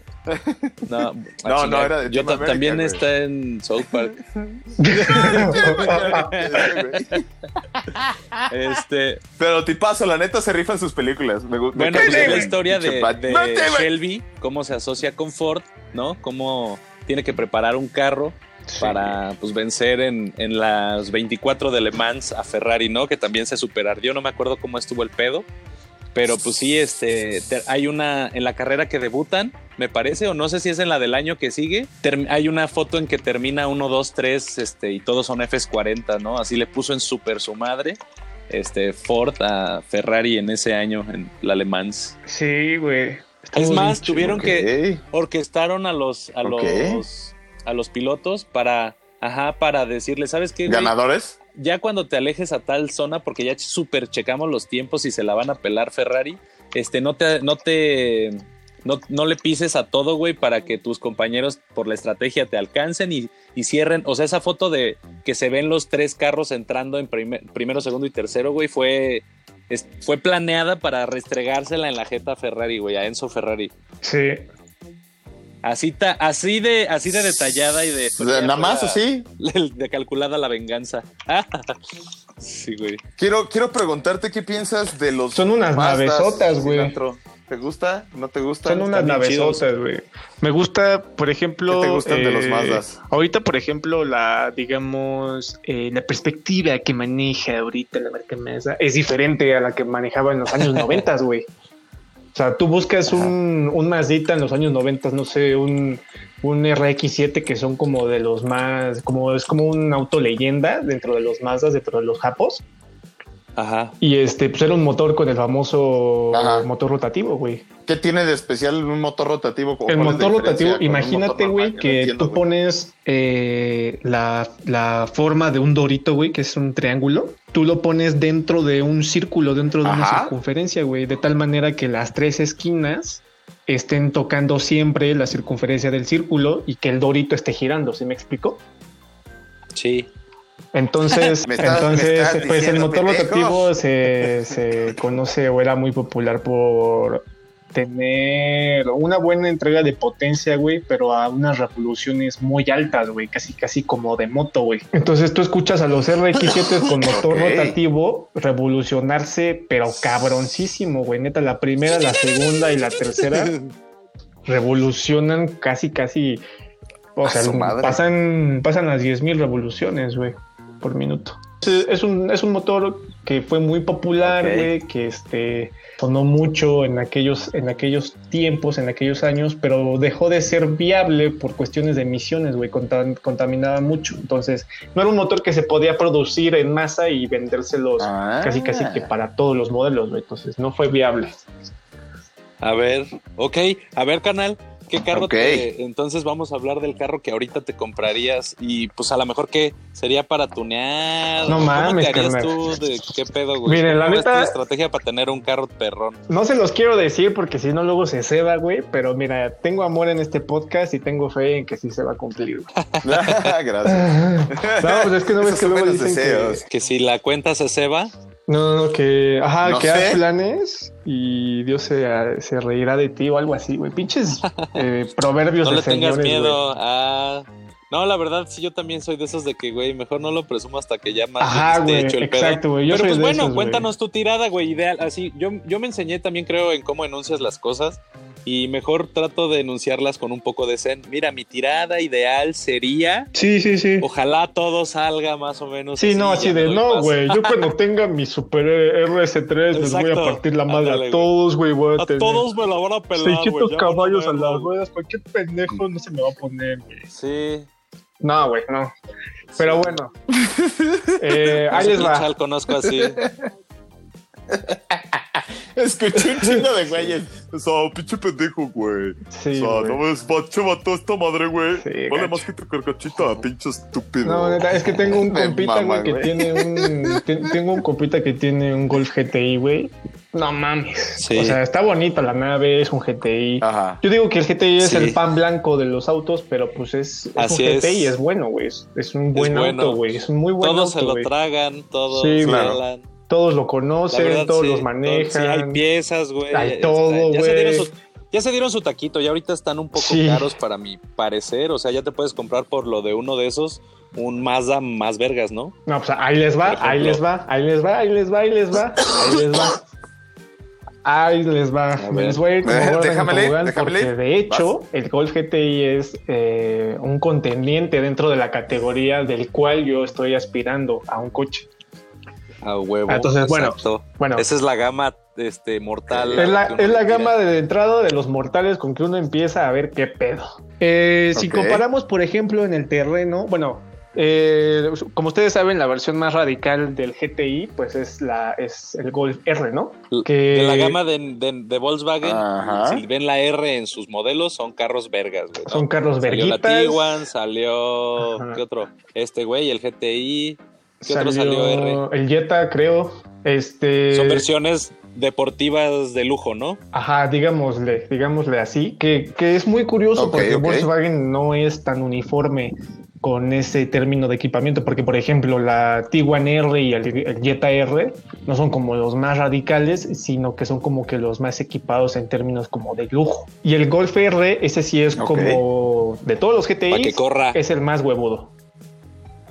[SPEAKER 2] No,
[SPEAKER 1] No, no, era de
[SPEAKER 2] Yo
[SPEAKER 1] Team
[SPEAKER 2] ta-
[SPEAKER 1] America,
[SPEAKER 2] también
[SPEAKER 1] güey.
[SPEAKER 2] está en South Park. Este,
[SPEAKER 1] Pero tipazo, la neta se rifan sus películas. Me, gu- me
[SPEAKER 2] Bueno,
[SPEAKER 1] cae
[SPEAKER 2] pues es la historia de, de. Shelby, cómo se asocia con Ford, ¿no? Cómo tiene que preparar un carro
[SPEAKER 3] Sí.
[SPEAKER 2] para pues, vencer en, en las 24 de Le Mans a Ferrari, ¿no? Que también se superardió, no me acuerdo cómo estuvo el pedo. Pero pues sí, este, te- hay una en la carrera que debutan, me parece, o no sé si es en la del año que sigue. hay una foto en que termina 1, 2, 3, este, y todos son Fs40, ¿no? Así le puso en super su madre, este, Ford a Ferrari en ese año, en la Le Mans.
[SPEAKER 3] Sí, güey.
[SPEAKER 2] Es más, tuvieron que orquestaron a los, a los, a los pilotos para, ajá, para decirle, ¿sabes qué? güey?
[SPEAKER 1] ¿Ganadores?
[SPEAKER 2] Ya cuando te alejes a tal zona, porque ya super checamos los tiempos y se la van a pelar Ferrari, este, no te, no te, no, no le pises a todo, güey, para que tus compañeros por la estrategia te alcancen y, y cierren. O sea, esa foto de que se ven los tres carros entrando en primer- primero, segundo y tercero, güey, fue, fue planeada para restregársela en la jeta Ferrari, güey, a Enzo Ferrari.
[SPEAKER 3] Sí.
[SPEAKER 2] Así, ta- así de, así de detallada y de.
[SPEAKER 1] Nada más así.
[SPEAKER 2] De calculada la venganza. sí, güey.
[SPEAKER 1] Quiero, quiero preguntarte qué piensas de los.
[SPEAKER 3] Son unas navesotas, güey.
[SPEAKER 1] ¿Te gusta? ¿No te gusta?
[SPEAKER 3] Son unas navesotas, güey. Me gusta, por ejemplo.
[SPEAKER 1] ¿Qué te gustan de los
[SPEAKER 3] eh,
[SPEAKER 1] Mazdas?
[SPEAKER 3] Ahorita, por ejemplo, la, digamos, eh, la perspectiva que maneja ahorita la marca Mazda es diferente a la que manejaba en los años 90, güey. O sea, tú buscas un, un Mazdita en los años 90, no sé, un, un RX7 que son como de los más, como es como un auto leyenda dentro de los Mazdas, dentro de los Japos.
[SPEAKER 2] Ajá.
[SPEAKER 3] Y este, pues era un motor con el famoso
[SPEAKER 1] Ajá.
[SPEAKER 3] motor rotativo, güey.
[SPEAKER 1] ¿Qué tiene de especial un motor rotativo? ¿O
[SPEAKER 3] El motor rotativo, imagínate, güey,
[SPEAKER 1] no
[SPEAKER 3] que
[SPEAKER 1] entiendo,
[SPEAKER 3] tú pones eh, la, la forma de un dorito, güey, que es un triángulo. Tú lo pones dentro de un círculo, dentro de una circunferencia, güey, de tal manera que las tres esquinas estén tocando siempre la circunferencia del círculo y que el dorito esté girando, ¿sí me explico?
[SPEAKER 2] Sí.
[SPEAKER 3] Entonces,
[SPEAKER 1] estás-
[SPEAKER 3] entonces pues el motor rotativo se, se conoce o era muy popular por tener una buena entrega de potencia, güey, pero a unas revoluciones muy altas, güey, casi casi como de moto, güey. Entonces tú escuchas a los RX7 con motor rotativo revolucionarse, pero cabroncísimo, güey. Neta, la primera, la segunda y la tercera revolucionan casi casi o sea, pasan pasan las 10.000 revoluciones, güey, por minuto. Es un, es un motor que fue muy popular, güey, que este sonó mucho en aquellos, en aquellos tiempos, en aquellos años, pero dejó de ser viable por cuestiones de emisiones, güey, contam- contaminaba mucho. Entonces, no era un motor que se podía producir en masa y vendérselos
[SPEAKER 1] Ah.
[SPEAKER 3] casi casi que para todos los modelos, güey. Entonces, no fue viable.
[SPEAKER 2] A ver, ok. A ver, canal. ¿Qué carro
[SPEAKER 1] Ok.
[SPEAKER 2] te- Entonces vamos a hablar del carro que ahorita te comprarías y pues a lo mejor que sería para tunear.
[SPEAKER 3] No
[SPEAKER 2] ¿Cómo
[SPEAKER 3] mames,
[SPEAKER 2] te harías tú? ¿De qué pedo, güey?
[SPEAKER 3] Miren, la
[SPEAKER 2] ¿Cómo
[SPEAKER 3] neta-
[SPEAKER 2] estrategia para tener un carro perrón?
[SPEAKER 3] No se los quiero decir porque si no luego se ceba, güey, pero mira, tengo amor en este podcast y tengo fe en que sí se va a cumplir. güey.
[SPEAKER 1] Gracias.
[SPEAKER 3] No, pues es que no ves que luego dicen que-
[SPEAKER 1] deseos.
[SPEAKER 2] Que si la cuenta se ceba,
[SPEAKER 3] No, no, no, que, ajá,
[SPEAKER 1] No
[SPEAKER 3] que haz planes y Dios se, se reirá de ti o algo así, güey. Pinches eh, proverbios
[SPEAKER 2] no
[SPEAKER 3] de
[SPEAKER 2] le tengas miedo. Ah, no, la verdad, sí, yo también soy de esos de que, güey, mejor no lo presumo hasta que ya más
[SPEAKER 3] Ajá,
[SPEAKER 2] esté
[SPEAKER 3] güey,
[SPEAKER 2] hecho el
[SPEAKER 3] exacto, güey,
[SPEAKER 2] Pero
[SPEAKER 3] soy
[SPEAKER 2] pues
[SPEAKER 3] de
[SPEAKER 2] bueno,
[SPEAKER 3] esos,
[SPEAKER 2] cuéntanos tu tirada, güey, ideal. Así, yo, yo me enseñé también, creo, en cómo enuncias las cosas. y mejor trato de enunciarlas con un poco de zen. Mira, mi tirada ideal sería,
[SPEAKER 3] Sí, sí, sí.
[SPEAKER 2] ojalá todo salga más o menos.
[SPEAKER 3] Sí, no, así de, no,
[SPEAKER 2] paso".
[SPEAKER 3] güey, yo cuando tenga mi super RS3 les voy a partir la madre
[SPEAKER 2] Ándale,
[SPEAKER 3] a todos, güey, a,
[SPEAKER 2] todos me la van a pelar, güey.
[SPEAKER 3] 600
[SPEAKER 2] ya
[SPEAKER 3] caballos a las ruedas, cualquier pendejo no se me va a poner, güey.
[SPEAKER 2] Sí.
[SPEAKER 3] No, güey, no. Pero bueno, eh, ahí les va.
[SPEAKER 2] conozco así.
[SPEAKER 1] Escuché un chingo de güeyes. O sea, pinche pendejo, güey.
[SPEAKER 3] Sí,
[SPEAKER 1] o sea,
[SPEAKER 3] güey.
[SPEAKER 1] no ves, macho, mató esta madre, güey.
[SPEAKER 3] Sí,
[SPEAKER 1] vale
[SPEAKER 3] gacho.
[SPEAKER 1] más que tu carcachita, pinche estúpido.
[SPEAKER 3] No, neta, es que tengo un compita, güey, que tiene un. te- tengo un compita que tiene un Golf GTI, güey. No mames.
[SPEAKER 2] Sí.
[SPEAKER 3] O sea, está bonita la nave, es un GTI.
[SPEAKER 1] Ajá.
[SPEAKER 3] Yo digo que el GTI es el pan blanco de los autos, pero pues es, es
[SPEAKER 2] Así
[SPEAKER 3] un
[SPEAKER 2] es.
[SPEAKER 3] GTI, es bueno, güey. Es, es un buen
[SPEAKER 2] bueno.
[SPEAKER 3] auto, güey. Es muy buen
[SPEAKER 2] todos
[SPEAKER 3] auto,
[SPEAKER 2] se lo tragan, todos
[SPEAKER 3] Sí,
[SPEAKER 1] claro.
[SPEAKER 3] Todos lo conocen,
[SPEAKER 2] verdad,
[SPEAKER 3] todos los manejan.
[SPEAKER 2] Sí, hay piezas, güey.
[SPEAKER 3] Hay
[SPEAKER 2] Está-
[SPEAKER 3] todo,
[SPEAKER 2] ya
[SPEAKER 3] güey.
[SPEAKER 2] Ya se dieron su taquito y ahorita están un poco
[SPEAKER 3] Sí.
[SPEAKER 2] caros para mi parecer. O sea, ya te puedes comprar por lo de uno de esos un Mazda más vergas, ¿no?
[SPEAKER 3] No, pues ahí les va, ahí les va, ahí les va, ahí les va, ahí les va, ahí les va. Ahí les va. Les voy a ir como
[SPEAKER 1] déjame leer, déjame
[SPEAKER 3] porque
[SPEAKER 1] leer.
[SPEAKER 3] de hecho el Golf GTI es eh, un contendiente dentro de la categoría del cual yo estoy aspirando a un coche.
[SPEAKER 2] A huevo.
[SPEAKER 3] Entonces, bueno. Bueno,
[SPEAKER 2] Esa es la gama este, mortal.
[SPEAKER 3] es la, es la gama de entrada de los mortales con que uno empieza a ver qué pedo. Eh, Si comparamos, por ejemplo, en el terreno, bueno, eh, como ustedes saben, la versión más radical del GTI, pues es la es el Golf R, ¿no? Que-
[SPEAKER 2] De la gama de, de- de Volkswagen,
[SPEAKER 1] Ajá.
[SPEAKER 2] si ven la R en sus modelos, son carros vergas, güey. ¿no?
[SPEAKER 3] Son carros
[SPEAKER 2] Salió la
[SPEAKER 3] verguitas.
[SPEAKER 2] Tiguan, salió.
[SPEAKER 3] Ajá.
[SPEAKER 2] ¿Qué otro? Este güey, el GTI. ¿Qué otro salió R?
[SPEAKER 3] El Jetta, creo. Este.
[SPEAKER 2] Son versiones deportivas de lujo, ¿no?
[SPEAKER 3] Ajá, digámosle, digámosle así, que, que es muy curioso porque. Volkswagen no es tan uniforme con ese término de equipamiento, porque por ejemplo la Tiguan R y el, el Jetta R no son como los más radicales, sino que son como que los más equipados en términos como de lujo. Y el Golf R, ese sí es como de todos los
[SPEAKER 2] que
[SPEAKER 3] GTI,
[SPEAKER 2] corra.
[SPEAKER 3] es el más huevudo.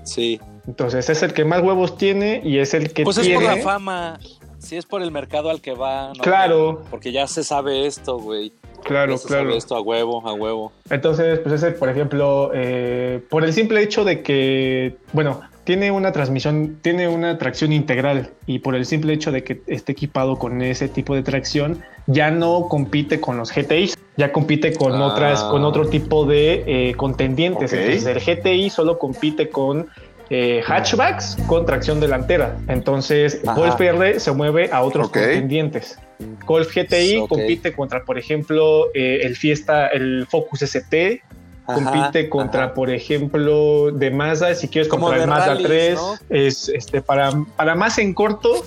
[SPEAKER 2] Sí.
[SPEAKER 3] Entonces es el que más huevos tiene y es el que
[SPEAKER 2] Pues es
[SPEAKER 3] tiene.
[SPEAKER 2] por la fama. Sí, es por el mercado al que va. ¿no?
[SPEAKER 3] Claro.
[SPEAKER 2] Porque ya se sabe esto, güey.
[SPEAKER 3] Claro, claro.
[SPEAKER 2] esto a huevo, a huevo.
[SPEAKER 3] Entonces, pues ese, por ejemplo, eh, por el simple hecho de que, bueno, tiene una transmisión, tiene una tracción integral y por el simple hecho de que esté equipado con ese tipo de tracción, ya no compite con los GTI, ya compite con
[SPEAKER 2] Ah.
[SPEAKER 3] otras, con otro tipo de eh, contendientes. Entonces, el GTI solo compite con eh, hatchbacks con tracción delantera. Entonces,
[SPEAKER 2] Ajá.
[SPEAKER 3] Golf R se mueve a otros contendientes. Golf GTI compite contra, por ejemplo, eh, el Fiesta, el Focus ST, compite
[SPEAKER 2] Ajá,
[SPEAKER 3] contra,
[SPEAKER 2] ajá.
[SPEAKER 3] por ejemplo, de Mazda, si quieres
[SPEAKER 2] Como
[SPEAKER 3] comprar el Mazda
[SPEAKER 2] rallies,
[SPEAKER 3] 3,
[SPEAKER 2] ¿no?
[SPEAKER 3] es este para, para más en corto,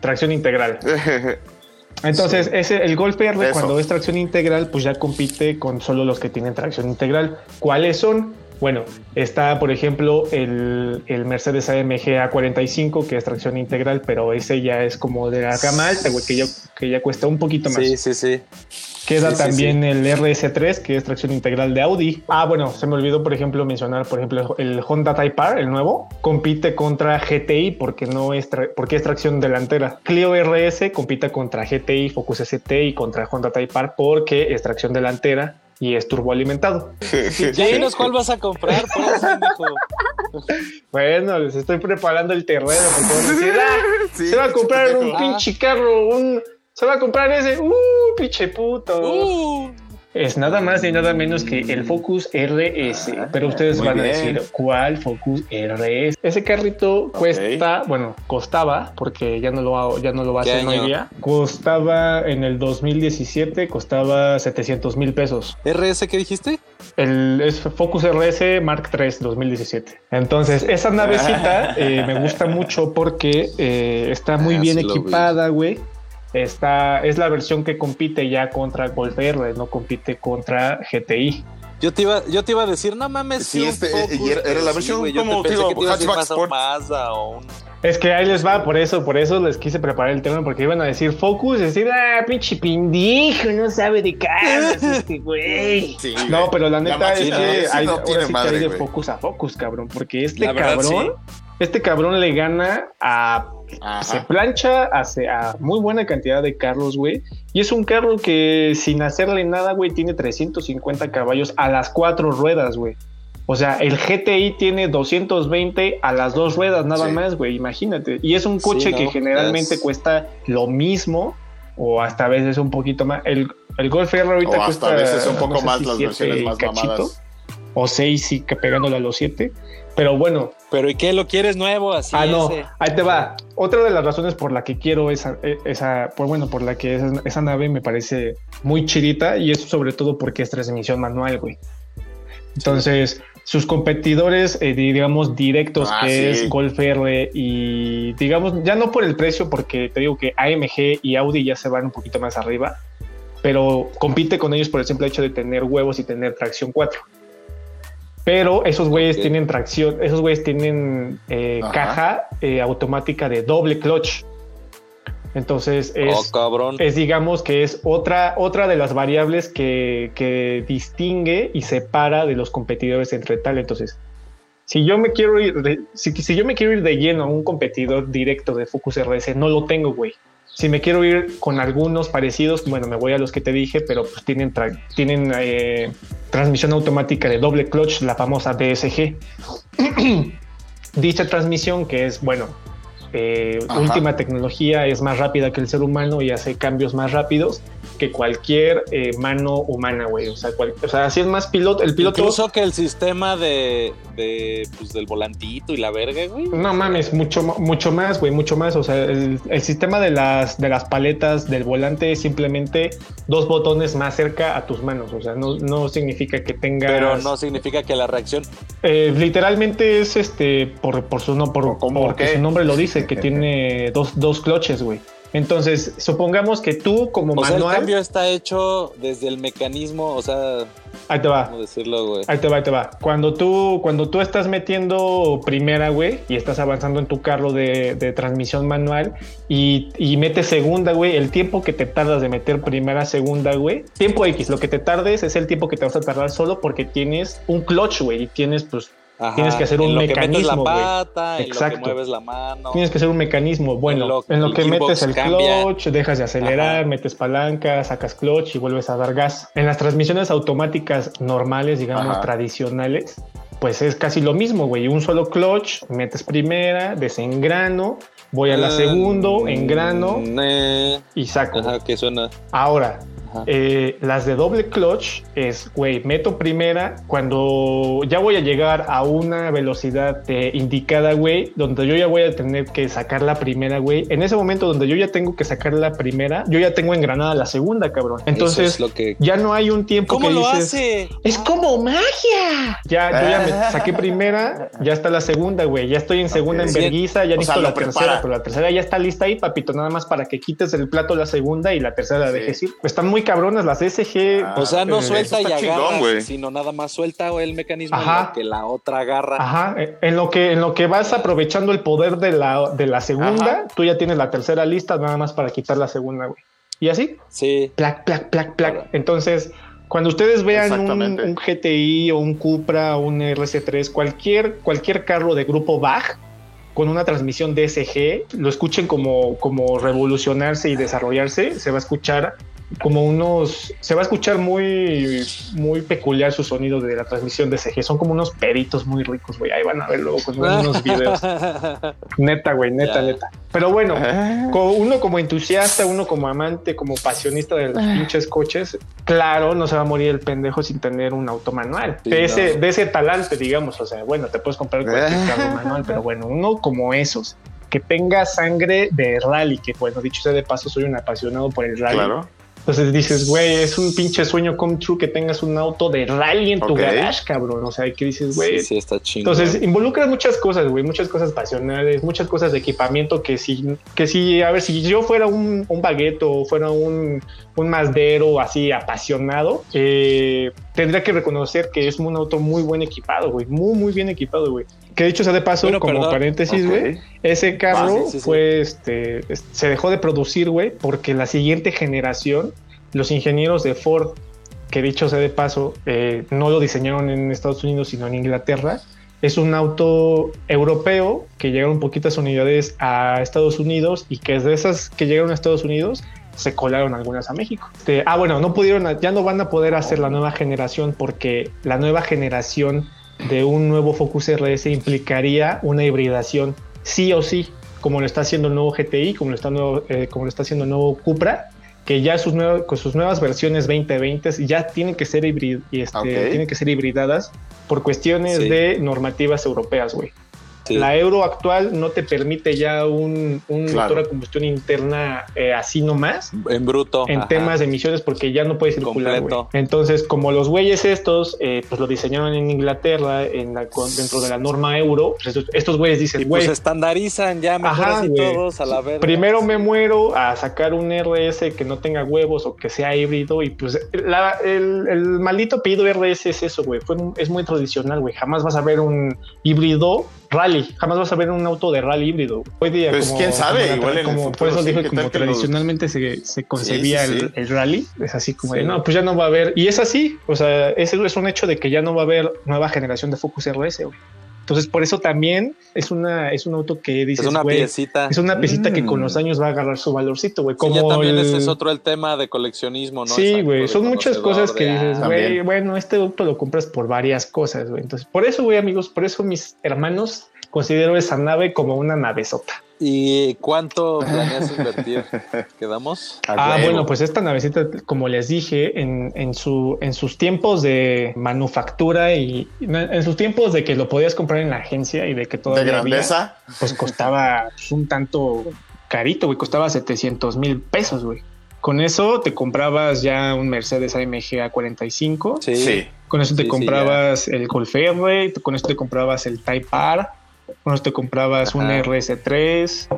[SPEAKER 3] tracción integral. Entonces, ese, el Golf R,
[SPEAKER 1] Eso.
[SPEAKER 3] cuando es tracción integral, pues ya compite con solo los que tienen tracción integral. ¿Cuáles son? Bueno, está, por ejemplo, el, el Mercedes AMG A45, que es tracción integral, pero ese ya es como de la gama alta, güey, que ya, que ya cuesta un poquito más.
[SPEAKER 2] Sí, sí, sí.
[SPEAKER 3] Queda
[SPEAKER 2] Sí, sí,
[SPEAKER 3] también el RS3, que es tracción integral de Audi. Ah, bueno, se me olvidó, por ejemplo, mencionar, por ejemplo, el Honda Type R, el nuevo, compite contra GTI porque no es porque es tracción delantera. Clio RS compite contra GTI, Focus ST y contra Honda Type R porque es tracción delantera y es turboalimentado.
[SPEAKER 2] Ya dinos cuál vas a comprar, pues.
[SPEAKER 3] Bueno, les estoy preparando el terreno porque "Ah,
[SPEAKER 1] Sí,
[SPEAKER 3] se va a comprar un pinche carro, un se va a comprar ese, uh, pinche puto.
[SPEAKER 2] Uh,
[SPEAKER 3] Es nada más ni nada menos que el Focus RS. Pero ustedes van a
[SPEAKER 1] bien.
[SPEAKER 3] decir, ¿cuál Focus RS? Ese carrito cuesta, bueno, costaba, porque ya no lo, ha- ya no lo va a
[SPEAKER 2] ¿Qué
[SPEAKER 3] hacer hoy día. Costaba en el 2017, costaba 700 mil pesos.
[SPEAKER 2] ¿RS qué dijiste?
[SPEAKER 3] El es Focus RS Mark III 2017. Entonces, esa navecita eh, me gusta mucho porque eh, está muy
[SPEAKER 2] Ah,
[SPEAKER 3] bien equipada, güey. Está, es la versión que compite ya contra Golf R, no compite contra GTI.
[SPEAKER 2] Yo te iba, yo te iba a decir, no mames,
[SPEAKER 1] Sí,
[SPEAKER 2] un
[SPEAKER 1] este,
[SPEAKER 2] Focus,
[SPEAKER 1] y era- era la versión
[SPEAKER 2] yo
[SPEAKER 1] como, digo,
[SPEAKER 2] un
[SPEAKER 1] sport.
[SPEAKER 2] Mazda o un...
[SPEAKER 3] Es que ahí les va, por eso, por eso les quise preparar el tema, porque iban a decir Focus, decir, ah, pinche pindijo, no sabe de carros este güey.
[SPEAKER 1] Sí,
[SPEAKER 3] No, pero la
[SPEAKER 1] La
[SPEAKER 3] neta es
[SPEAKER 1] máquina,
[SPEAKER 3] que
[SPEAKER 1] sí
[SPEAKER 3] hay,
[SPEAKER 1] no
[SPEAKER 3] ahora
[SPEAKER 1] tiene
[SPEAKER 3] sí que hay de. Focus a Focus, cabrón, porque este
[SPEAKER 2] La verdad,
[SPEAKER 3] cabrón este cabrón le gana a
[SPEAKER 1] Ajá.
[SPEAKER 3] se plancha hace a muy buena cantidad de carros, güey. Y es un carro que sin hacerle nada, güey, tiene 350 caballos a las cuatro ruedas, güey. O sea, el GTI tiene 220 a las dos ruedas, nada
[SPEAKER 1] Sí.
[SPEAKER 3] más, güey. Imagínate. Y es un
[SPEAKER 2] Sí,
[SPEAKER 3] coche
[SPEAKER 2] no,
[SPEAKER 3] que generalmente
[SPEAKER 2] es-
[SPEAKER 3] cuesta lo mismo o hasta a veces un poquito más. El, el Golf R ahorita
[SPEAKER 1] O hasta
[SPEAKER 3] cuesta
[SPEAKER 1] a veces un
[SPEAKER 3] no
[SPEAKER 1] poco
[SPEAKER 3] sé
[SPEAKER 1] más
[SPEAKER 3] si
[SPEAKER 1] las versiones
[SPEAKER 3] y
[SPEAKER 1] más
[SPEAKER 3] cachito,
[SPEAKER 1] mamadas.
[SPEAKER 3] O seis, sí, que pegándole a los siete. Pero bueno,
[SPEAKER 2] Pero ¿y qué? ¿Lo quieres nuevo? Así
[SPEAKER 3] ah, no,
[SPEAKER 2] ese?
[SPEAKER 3] ahí te va. Otra de las razones por la que quiero esa, e- esa por bueno, por la que esa, esa nave me parece muy chidita y eso sobre todo porque es transmisión manual, güey. Entonces, sus competidores, eh, digamos, directos,
[SPEAKER 1] Ah,
[SPEAKER 3] que
[SPEAKER 1] sí.
[SPEAKER 3] es Golf R y, digamos, ya no por el precio, porque te digo que AMG y Audi ya se van un poquito más arriba, pero compite con ellos por el simple hecho de tener huevos y tener tracción 4. Pero esos güeyes tienen tracción, esos güeyes tienen eh, caja eh, automática de doble clutch. Entonces es,
[SPEAKER 2] Oh,
[SPEAKER 3] es digamos que es otra, otra de las variables que, que distingue y separa de los competidores entre tal. Entonces, si yo me quiero ir, de, si, si yo me quiero ir de lleno a un competidor directo de Focus RS, no lo tengo, güey. Si me quiero ir con algunos parecidos, bueno, me voy a los que te dije, pero pues tienen, tra- tienen eh, transmisión automática de doble clutch, la famosa DSG. Dicha transmisión que es, bueno, eh, última tecnología, es más rápida que el ser humano y hace cambios más rápidos que cualquier eh, mano humana, güey. O sea, cual- o sea, así es más piloto. El piloto.
[SPEAKER 2] Incluso que el sistema de, de pues, del volantito y la verga, güey.
[SPEAKER 3] No mames, mucho, mucho más, güey, mucho más. O sea, el, el sistema de las, de las paletas del volante es simplemente dos botones más cerca a tus manos. O sea, no, no significa que tengas.
[SPEAKER 2] Pero no significa que la reacción.
[SPEAKER 3] Eh, literalmente es este por, por su no, por,
[SPEAKER 1] ¿Cómo
[SPEAKER 3] porque
[SPEAKER 1] qué?
[SPEAKER 3] su nombre lo dice, que tiene dos, dos cloches, güey. Entonces, supongamos que tú como
[SPEAKER 2] O sea, el
[SPEAKER 3] manual.
[SPEAKER 2] cambio está hecho desde el mecanismo, o sea,
[SPEAKER 3] ahí te va.
[SPEAKER 2] ¿cómo decirlo, güey?
[SPEAKER 3] Ahí te va, ahí te va. Cuando tú, cuando tú estás metiendo primera, güey, y estás avanzando en tu carro de, de transmisión manual y, y metes segunda, güey, el tiempo que te tardas de meter primera, segunda, güey, tiempo X, lo que te tardes es el tiempo que te vas a tardar solo porque tienes un clutch, güey, y tienes, pues,
[SPEAKER 2] Ajá,
[SPEAKER 3] tienes que hacer un
[SPEAKER 2] en lo que metes
[SPEAKER 3] mecanismo,
[SPEAKER 2] la pata, en lo
[SPEAKER 3] Exacto.
[SPEAKER 2] que mueves la mano.
[SPEAKER 3] tienes que hacer un mecanismo. Bueno,
[SPEAKER 2] En lo-
[SPEAKER 3] en lo
[SPEAKER 2] el
[SPEAKER 3] que metes el
[SPEAKER 2] cambia.
[SPEAKER 3] clutch, dejas de acelerar,
[SPEAKER 2] Ajá.
[SPEAKER 3] metes palanca, sacas clutch y vuelves a dar gas. En las transmisiones automáticas normales, digamos,
[SPEAKER 1] Ajá.
[SPEAKER 3] tradicionales, pues es casi lo mismo, güey. Un solo clutch, metes primera, desengrano, voy a la
[SPEAKER 2] Ah,
[SPEAKER 3] segundo, engrano
[SPEAKER 2] eh,
[SPEAKER 3] y saco.
[SPEAKER 2] Ajá, que suena.
[SPEAKER 3] Ahora. Eh, las de doble clutch es, güey, meto primera cuando ya voy a llegar a una velocidad eh, indicada, güey, donde yo ya voy a tener que sacar la primera, güey. En ese momento donde yo ya tengo que sacar la primera, yo ya tengo engranada la segunda, cabrón. Entonces,
[SPEAKER 2] es lo que.
[SPEAKER 3] ya no hay un tiempo
[SPEAKER 2] ¿Cómo
[SPEAKER 3] que
[SPEAKER 2] lo
[SPEAKER 3] dices,
[SPEAKER 2] hace?
[SPEAKER 3] Es como magia. Ya, yo ya me saqué primera, ya está la segunda, güey. Ya estoy en segunda en verguiza, ya
[SPEAKER 1] O sea,
[SPEAKER 3] la tercera, pero la tercera ya está lista ahí, papito, nada más para que quites el plato la segunda y la tercera la
[SPEAKER 1] Sí.
[SPEAKER 3] dejes ir. Están muy cabronas las SG.
[SPEAKER 1] Ah,
[SPEAKER 2] O sea, no
[SPEAKER 3] Eh,
[SPEAKER 2] suelta y
[SPEAKER 1] chingón,
[SPEAKER 2] agarra,
[SPEAKER 1] güey.
[SPEAKER 2] sino nada más suelta el mecanismo en
[SPEAKER 3] Ajá.
[SPEAKER 2] lo que la otra agarra.
[SPEAKER 3] Ajá, eh, en lo que en lo que vas aprovechando el poder de la, de la segunda,
[SPEAKER 1] Ajá.
[SPEAKER 3] tú ya tienes la tercera lista nada más para quitar la segunda, güey. Y así,
[SPEAKER 2] Sí.
[SPEAKER 3] plac, plac, plac, plac. Entonces, cuando ustedes vean un, un GTI o un Cupra o un RC3, cualquier, cualquier carro de grupo BAG con una transmisión DSG, lo escuchen como, como revolucionarse y desarrollarse, se va a escuchar como unos, se va a escuchar muy, muy peculiar su sonido de la transmisión DSG. Son como unos peritos muy ricos, güey. Ahí van a ver luego con unos videos. Neta, güey, neta,
[SPEAKER 2] Ya.
[SPEAKER 3] neta. Pero bueno,
[SPEAKER 1] Ah.
[SPEAKER 3] uno como entusiasta, uno como amante, como pasionista de los pinches coches, claro, no se va a morir el pendejo sin tener un auto manual.
[SPEAKER 2] Sí,
[SPEAKER 3] de, ese,
[SPEAKER 2] no.
[SPEAKER 3] de ese talante, digamos. O sea, bueno, te puedes comprar cualquier carro manual, pero bueno, uno como esos, que tenga sangre de rally, que bueno, dicho sea de paso, soy un apasionado por el rally.
[SPEAKER 1] Claro.
[SPEAKER 3] Entonces dices, güey, es un pinche sueño come true que tengas un auto de rally en tu
[SPEAKER 1] Ok.
[SPEAKER 3] garage, cabrón. O sea, que dices, güey,
[SPEAKER 2] Sí, sí, está chingón.
[SPEAKER 3] entonces involucra muchas cosas, güey, muchas cosas pasionales, muchas cosas de equipamiento que si, que si, a ver, si yo fuera un, un bagueto o fuera un, un mazdero así apasionado, eh, tendría que reconocer que es un auto muy buen equipado, güey, muy, muy bien equipado, güey. Que dicho sea de paso,
[SPEAKER 2] Bueno,
[SPEAKER 3] como
[SPEAKER 2] perdón.
[SPEAKER 3] paréntesis, güey, ese carro
[SPEAKER 2] Ah, sí, sí, sí.
[SPEAKER 3] fue, este, es- se dejó de producir, güey, porque la siguiente generación, los ingenieros de Ford, que dicho sea de paso, eh, no lo diseñaron en Estados Unidos, sino en Inglaterra, es un auto europeo que llegaron poquitas unidades a Estados Unidos y que de esas que llegaron a Estados Unidos se colaron algunas a México. Este, ah, bueno, no pudieron, ya no van a poder hacer la nueva generación porque la nueva generación de un nuevo Focus RS implicaría una hibridación sí o sí, como lo está haciendo el nuevo GTI, como lo está, nuevo, eh, como lo está haciendo el nuevo Cupra, que ya sus con sus nuevas versiones 2020 ya tienen que ser hibrid, este, tienen que ser hibridadas por cuestiones de normativas europeas, güey. La euro actual no te permite ya un, motor a combustión interna eh, así nomás.
[SPEAKER 2] En bruto.
[SPEAKER 3] En temas de emisiones porque ya no puede circular. Entonces, como los güeyes estos, eh, pues lo diseñaron en Inglaterra en dentro de la norma euro, pues estos, güeyes dicen,
[SPEAKER 2] güey. Pues estandarizan ya mejor así todos a la vez.
[SPEAKER 3] Primero me muero a sacar un RS que no tenga huevos o que sea híbrido y pues el, maldito pedido RS es eso, güey. es muy tradicional, güey. Jamás vas a ver un híbrido rally. Jamás vas a ver un auto de rally híbrido. Hoy día,
[SPEAKER 1] pues quién sabe, igual
[SPEAKER 3] como, Por eso dije, como tradicionalmente se, se, concebía el, rally, es así como de, no, pues ya no va a haber. Y es así, o sea, ese es un hecho de que ya no va a haber nueva generación de Focus RS, güey. Entonces, por eso también es una es un auto que dice
[SPEAKER 2] es una piecita.
[SPEAKER 3] Es una piecita que con los mm. años va a agarrar su valorcito, güey.
[SPEAKER 2] Como ya también ese es otro el tema de coleccionismo, ¿no?
[SPEAKER 3] Sí, güey. Son muchas cosas que dices, güey, bueno, este auto lo compras por varias cosas, güey. Entonces, por eso, güey, amigos, por eso mis hermanos considero esa nave como una navesota.
[SPEAKER 2] ¿Y cuánto planeas invertir? ¿Quedamos?
[SPEAKER 3] Ah, bueno, pues esta navecita, como les dije, en, en, su, en sus tiempos de manufactura y en sus tiempos de que lo podías comprar en la agencia y de que todo
[SPEAKER 1] ¿De grandeza?
[SPEAKER 3] pues costaba un tanto carito, güey, costaba 700 mil pesos, güey. Con eso te comprabas ya un Mercedes AMG A45.
[SPEAKER 2] Sí.
[SPEAKER 3] Con eso te comprabas el Golf R, con eso te comprabas el Type R bueno, te comprabas un RS3,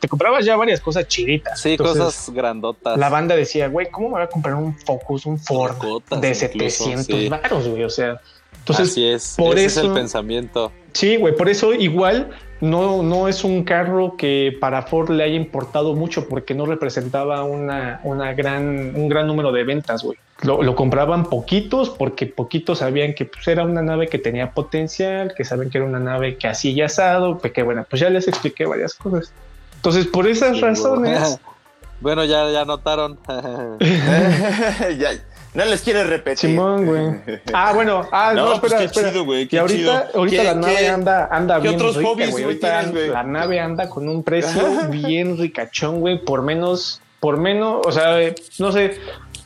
[SPEAKER 3] te comprabas ya varias cosas chiditas.
[SPEAKER 2] Sí, cosas grandotas.
[SPEAKER 3] La banda decía, güey, ¿cómo me voy a comprar un Focus, un Ford de 700 baros, güey? O sea, entonces,
[SPEAKER 2] Así es, por ese eso, es el pensamiento.
[SPEAKER 3] Sí, güey, por eso igual no, no es un carro que para Ford le haya importado mucho porque no representaba una, una gran, un gran número de ventas, güey. Lo, compraban poquitos porque poquitos sabían que pues, era una nave que tenía potencial, que saben que era una nave que hacía asado, que bueno, pues ya les expliqué varias cosas. Entonces, por esas razones...
[SPEAKER 2] Bueno, ya, ya notaron.
[SPEAKER 1] ya, no les quiere repetir.
[SPEAKER 3] Simón, güey. Ah, bueno. Ah, no, pues espera, espera. Chido, güey, y ahorita, ahorita la nave anda, anda bien otros rica, güey. Ahorita la nave anda con un precio bien ricachón, güey. Por menos, por menos, o sea, no sé,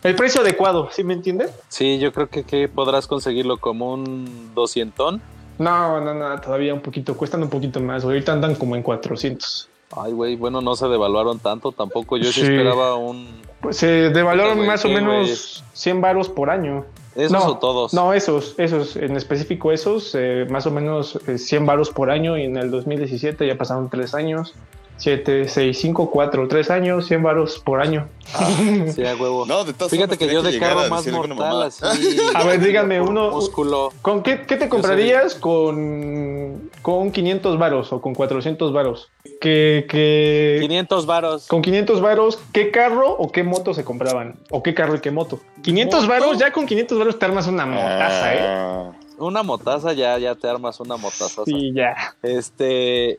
[SPEAKER 3] el precio adecuado, ¿sí me entiendes?
[SPEAKER 2] Sí, yo creo que, que podrás conseguirlo como un 200.
[SPEAKER 3] No, no, no, todavía un poquito, cuestan un poquito más. Ahorita andan como en 400.
[SPEAKER 2] Ay, güey, bueno, no se devaluaron tanto tampoco. Yo sí, esperaba un.
[SPEAKER 3] Pues se devaluaron más o menos 100 varos por año.
[SPEAKER 2] ¿Esos o todos?
[SPEAKER 3] No, esos, esos, en específico esos, eh, más o menos 100 eh, varos por año y en el 2017 ya pasaron tres años. 7, 6, 5, 4, 3 años, 100 varos por año.
[SPEAKER 2] Ah, sí, a huevo. No, de Fíjate que yo de carro más mortal así.
[SPEAKER 3] A ver, dígame, uno. Músculo. ¿Con qué, qué te comprarías con, con 500 varos o con 400 varos? Que, que,
[SPEAKER 2] 500 varos.
[SPEAKER 3] Con 500 varos, ¿qué carro o qué moto se compraban? ¿O qué carro y qué moto? 500 varos, ya con 500 varos te armas una motaza, ¿eh? Ah.
[SPEAKER 2] Una motaza, ya, ya te armas una motaza.
[SPEAKER 3] Sí, ya.
[SPEAKER 2] Este,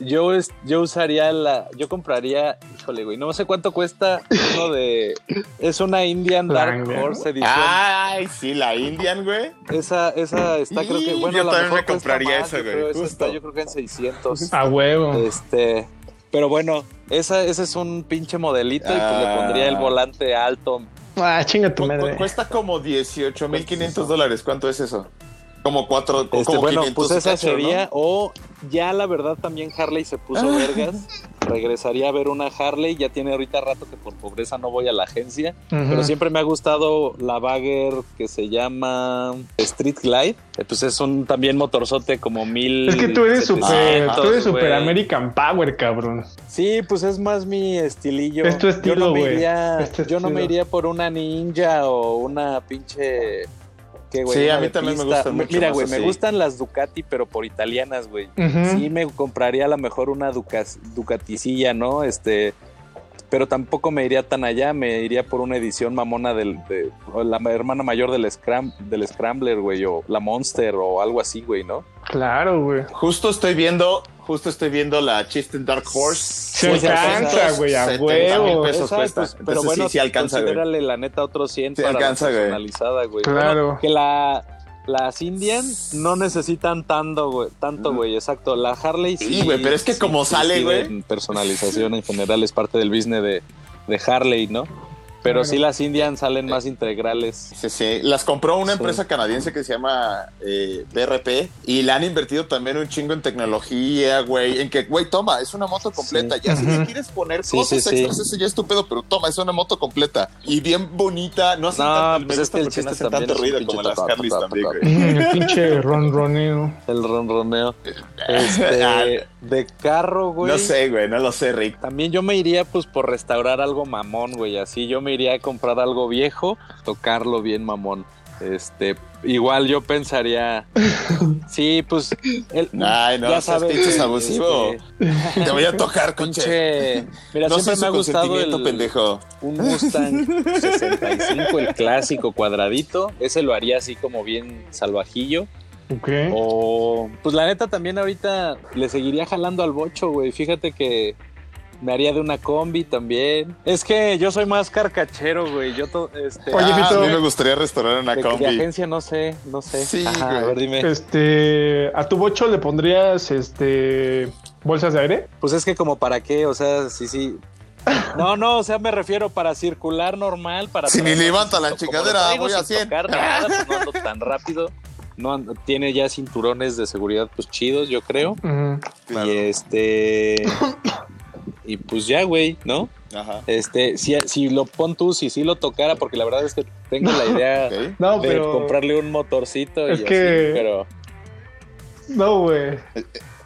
[SPEAKER 2] yo, yo usaría la. Yo compraría. Híjole, güey. No sé cuánto cuesta uno de. Es una Indian Dark Horse edición.
[SPEAKER 1] Ay, sí, la Indian, güey.
[SPEAKER 2] Esa, esa está, creo que. Bueno,
[SPEAKER 1] yo
[SPEAKER 2] la
[SPEAKER 1] también me compraría esa, güey.
[SPEAKER 2] Esa está, yo creo que en 600.
[SPEAKER 3] A huevo.
[SPEAKER 2] Este. Pero bueno, esa, ese es un pinche modelito y pues le pondría el ah. volante alto.
[SPEAKER 3] Ah, chinga tu madre.
[SPEAKER 1] Cuesta como 18.500 dólares. ¿Cuánto es eso? Como cuatro,
[SPEAKER 2] este,
[SPEAKER 1] como
[SPEAKER 2] bueno, pues esa sería, o ya la verdad también Harley se puso ah. vergas. Regresaría a ver una Harley. Ya tiene ahorita rato que por pobreza no voy a la agencia. Pero siempre me ha gustado la Bagger que se llama Street Glide. Pues es un también motorzote como mil.
[SPEAKER 3] Es que tú eres super, tú eres super American Power, cabrón.
[SPEAKER 2] Sí, pues es más mi estilillo.
[SPEAKER 3] Es tu estilo, yo no me
[SPEAKER 2] iría, yo no me iría por una ninja o una pinche
[SPEAKER 1] sí, a mí también me gustan mucho.
[SPEAKER 2] Mira, güey, me gustan las Ducati, pero por italianas, güey. Sí, me compraría a lo mejor una Ducaticilla, ¿no? Este, pero tampoco me iría tan allá, me iría por una edición mamona del, de la hermana mayor del, Scram, del Scrambler, güey, o la Monster o algo así, güey, ¿no?
[SPEAKER 3] Claro, güey.
[SPEAKER 1] Justo estoy viendo, justo estoy viendo la Chistin Dark Horse.
[SPEAKER 3] Se alcanza, güey, a
[SPEAKER 1] 70
[SPEAKER 3] huevo.
[SPEAKER 1] mil pesos
[SPEAKER 2] Esa,
[SPEAKER 1] cuesta.
[SPEAKER 2] pues, pero bueno,
[SPEAKER 1] sí, sí alcanza, güey.
[SPEAKER 2] la neta otros 100
[SPEAKER 1] Sí
[SPEAKER 2] para
[SPEAKER 1] alcanza,
[SPEAKER 2] la personalizada, güey.
[SPEAKER 3] Claro.
[SPEAKER 2] Bueno, que la, las Indian no necesitan tanto, güey. Tanto, güey, exacto. La Harley sí.
[SPEAKER 1] Sí, güey, pero es que como sale, güey.
[SPEAKER 2] Personalización en general es parte del business de, de Harley, ¿no? Pero sí las Indian salen más integrales.
[SPEAKER 1] Sí, sí. Las compró una
[SPEAKER 2] Sí.
[SPEAKER 1] empresa canadiense que se llama eh, BRP y le han invertido también un chingo en tecnología, güey. En que, güey, toma, es una moto completa. Ya si le quieres poner
[SPEAKER 2] Sí,
[SPEAKER 1] cosas
[SPEAKER 2] sí, sí.
[SPEAKER 1] extras, eso ya es tu pedo, pero toma, es una moto completa. Y bien bonita. No hacen
[SPEAKER 2] No,
[SPEAKER 1] tanto,
[SPEAKER 2] pues es que el
[SPEAKER 1] no
[SPEAKER 2] chiste también
[SPEAKER 1] tanto ruido
[SPEAKER 2] pinche
[SPEAKER 1] como las Harleys
[SPEAKER 2] ta- ta-
[SPEAKER 1] también,
[SPEAKER 2] ta-
[SPEAKER 1] güey.
[SPEAKER 3] El pinche ronroneo.
[SPEAKER 2] El ronroneo. Este, de carro, güey.
[SPEAKER 1] No sé, güey, no lo sé, Rick.
[SPEAKER 2] También yo me iría pues por restaurar algo mamón, güey. Así yo me iría a comprar algo viejo, tocarlo bien mamón. Este, igual yo pensaría, sí, pues, el,
[SPEAKER 1] Ay, no,
[SPEAKER 2] ya sabes,
[SPEAKER 1] pinches
[SPEAKER 2] este,
[SPEAKER 1] abusivo. Te voy a tocar, coche.
[SPEAKER 2] pinche, mira,
[SPEAKER 1] No
[SPEAKER 2] siempre me ha gustado
[SPEAKER 1] consentimiento,
[SPEAKER 2] el,
[SPEAKER 1] pendejo.
[SPEAKER 2] un Mustang 65, el clásico cuadradito. Ese lo haría así como bien salvajillo.
[SPEAKER 3] Ok.
[SPEAKER 2] O, pues la neta también ahorita le seguiría jalando al bocho, güey. Fíjate que me haría de una combi también. Es que yo soy más carcachero, güey. Yo, to- este,
[SPEAKER 3] Oye,
[SPEAKER 1] Ah,
[SPEAKER 3] Fito.
[SPEAKER 1] a mí me gustaría restaurar una
[SPEAKER 2] de, de
[SPEAKER 1] combi.
[SPEAKER 2] agencia no sé, no sé.
[SPEAKER 1] Sí,
[SPEAKER 2] Ajá, a ver, dime.
[SPEAKER 3] Este, a tu bocho le pondrías este bolsas de aire.
[SPEAKER 2] Pues es que como para qué, o sea, sí, sí. No, no, o sea, me refiero para circular normal, para...
[SPEAKER 1] Si ni levanta la chingadera, voy a
[SPEAKER 2] sin
[SPEAKER 1] 100.
[SPEAKER 2] tocar nada, pues no ando tan rápido. No tiene ya cinturones de seguridad pues chidos, yo creo.
[SPEAKER 1] Claro.
[SPEAKER 2] Y este... Y pues ya, güey, ¿no?
[SPEAKER 1] Ajá.
[SPEAKER 2] Este, si, si lo pon tú, si sí lo tocara, porque la verdad es que tengo la idea.
[SPEAKER 3] No,
[SPEAKER 2] de
[SPEAKER 3] pero.
[SPEAKER 2] comprarle un motorcito y
[SPEAKER 3] Es
[SPEAKER 2] así,
[SPEAKER 3] que-
[SPEAKER 2] pero
[SPEAKER 3] No, güey.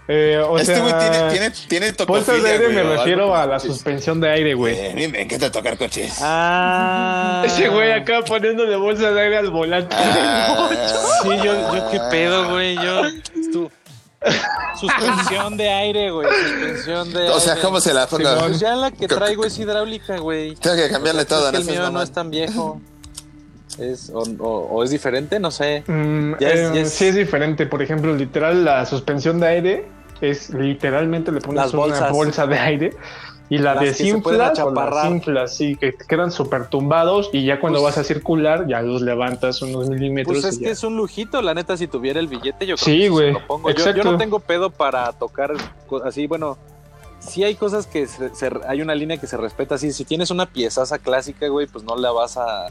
[SPEAKER 3] Eh, o
[SPEAKER 1] este
[SPEAKER 3] sea,
[SPEAKER 1] güey tiene, tiene, tiene
[SPEAKER 3] bolsas de
[SPEAKER 1] tocofilia,
[SPEAKER 3] aire
[SPEAKER 1] güey,
[SPEAKER 3] me
[SPEAKER 1] o
[SPEAKER 3] refiero a la suspensión de aire, güey.
[SPEAKER 1] Eh, me encanta tocar coches.
[SPEAKER 2] Ah.
[SPEAKER 3] Ese güey acá poniéndole bolsas de aire al volante.
[SPEAKER 1] Ah.
[SPEAKER 2] Sí, yo, yo qué pedo, güey. Yo. tu- suspensión de aire, güey. Suspensión de
[SPEAKER 1] O sea,
[SPEAKER 2] aire.
[SPEAKER 1] ¿cómo se la ponga?
[SPEAKER 2] Pues ya la que traigo es hidráulica, güey.
[SPEAKER 1] Tengo que cambiarle
[SPEAKER 2] O sea,
[SPEAKER 1] todo,
[SPEAKER 2] es que
[SPEAKER 1] no
[SPEAKER 2] el mío no es tan viejo. Es, o, o- o es diferente, no sé.
[SPEAKER 3] Mm,
[SPEAKER 2] Ya es-
[SPEAKER 3] eh,
[SPEAKER 2] ya es-
[SPEAKER 3] Sí es diferente. Por ejemplo, literal, la suspensión de aire es literalmente le pones
[SPEAKER 2] Las
[SPEAKER 3] una bolsa de aire y la
[SPEAKER 2] Las
[SPEAKER 3] desinflas o las inflas, sí, que te quedan súper tumbados y ya cuando
[SPEAKER 2] Pues-
[SPEAKER 3] vas a circular ya los levantas unos milímetros.
[SPEAKER 2] Pues es que
[SPEAKER 3] ya.
[SPEAKER 2] es un lujito, la neta, si tuviera el billete, yo creo
[SPEAKER 3] Sí,
[SPEAKER 2] que se lo pongo. Yo, yo no tengo pedo para tocar así, bueno, sí hay cosas que se- se- hay una línea que se respeta así. Si tienes una piezaza clásica, güey, pues no la vas a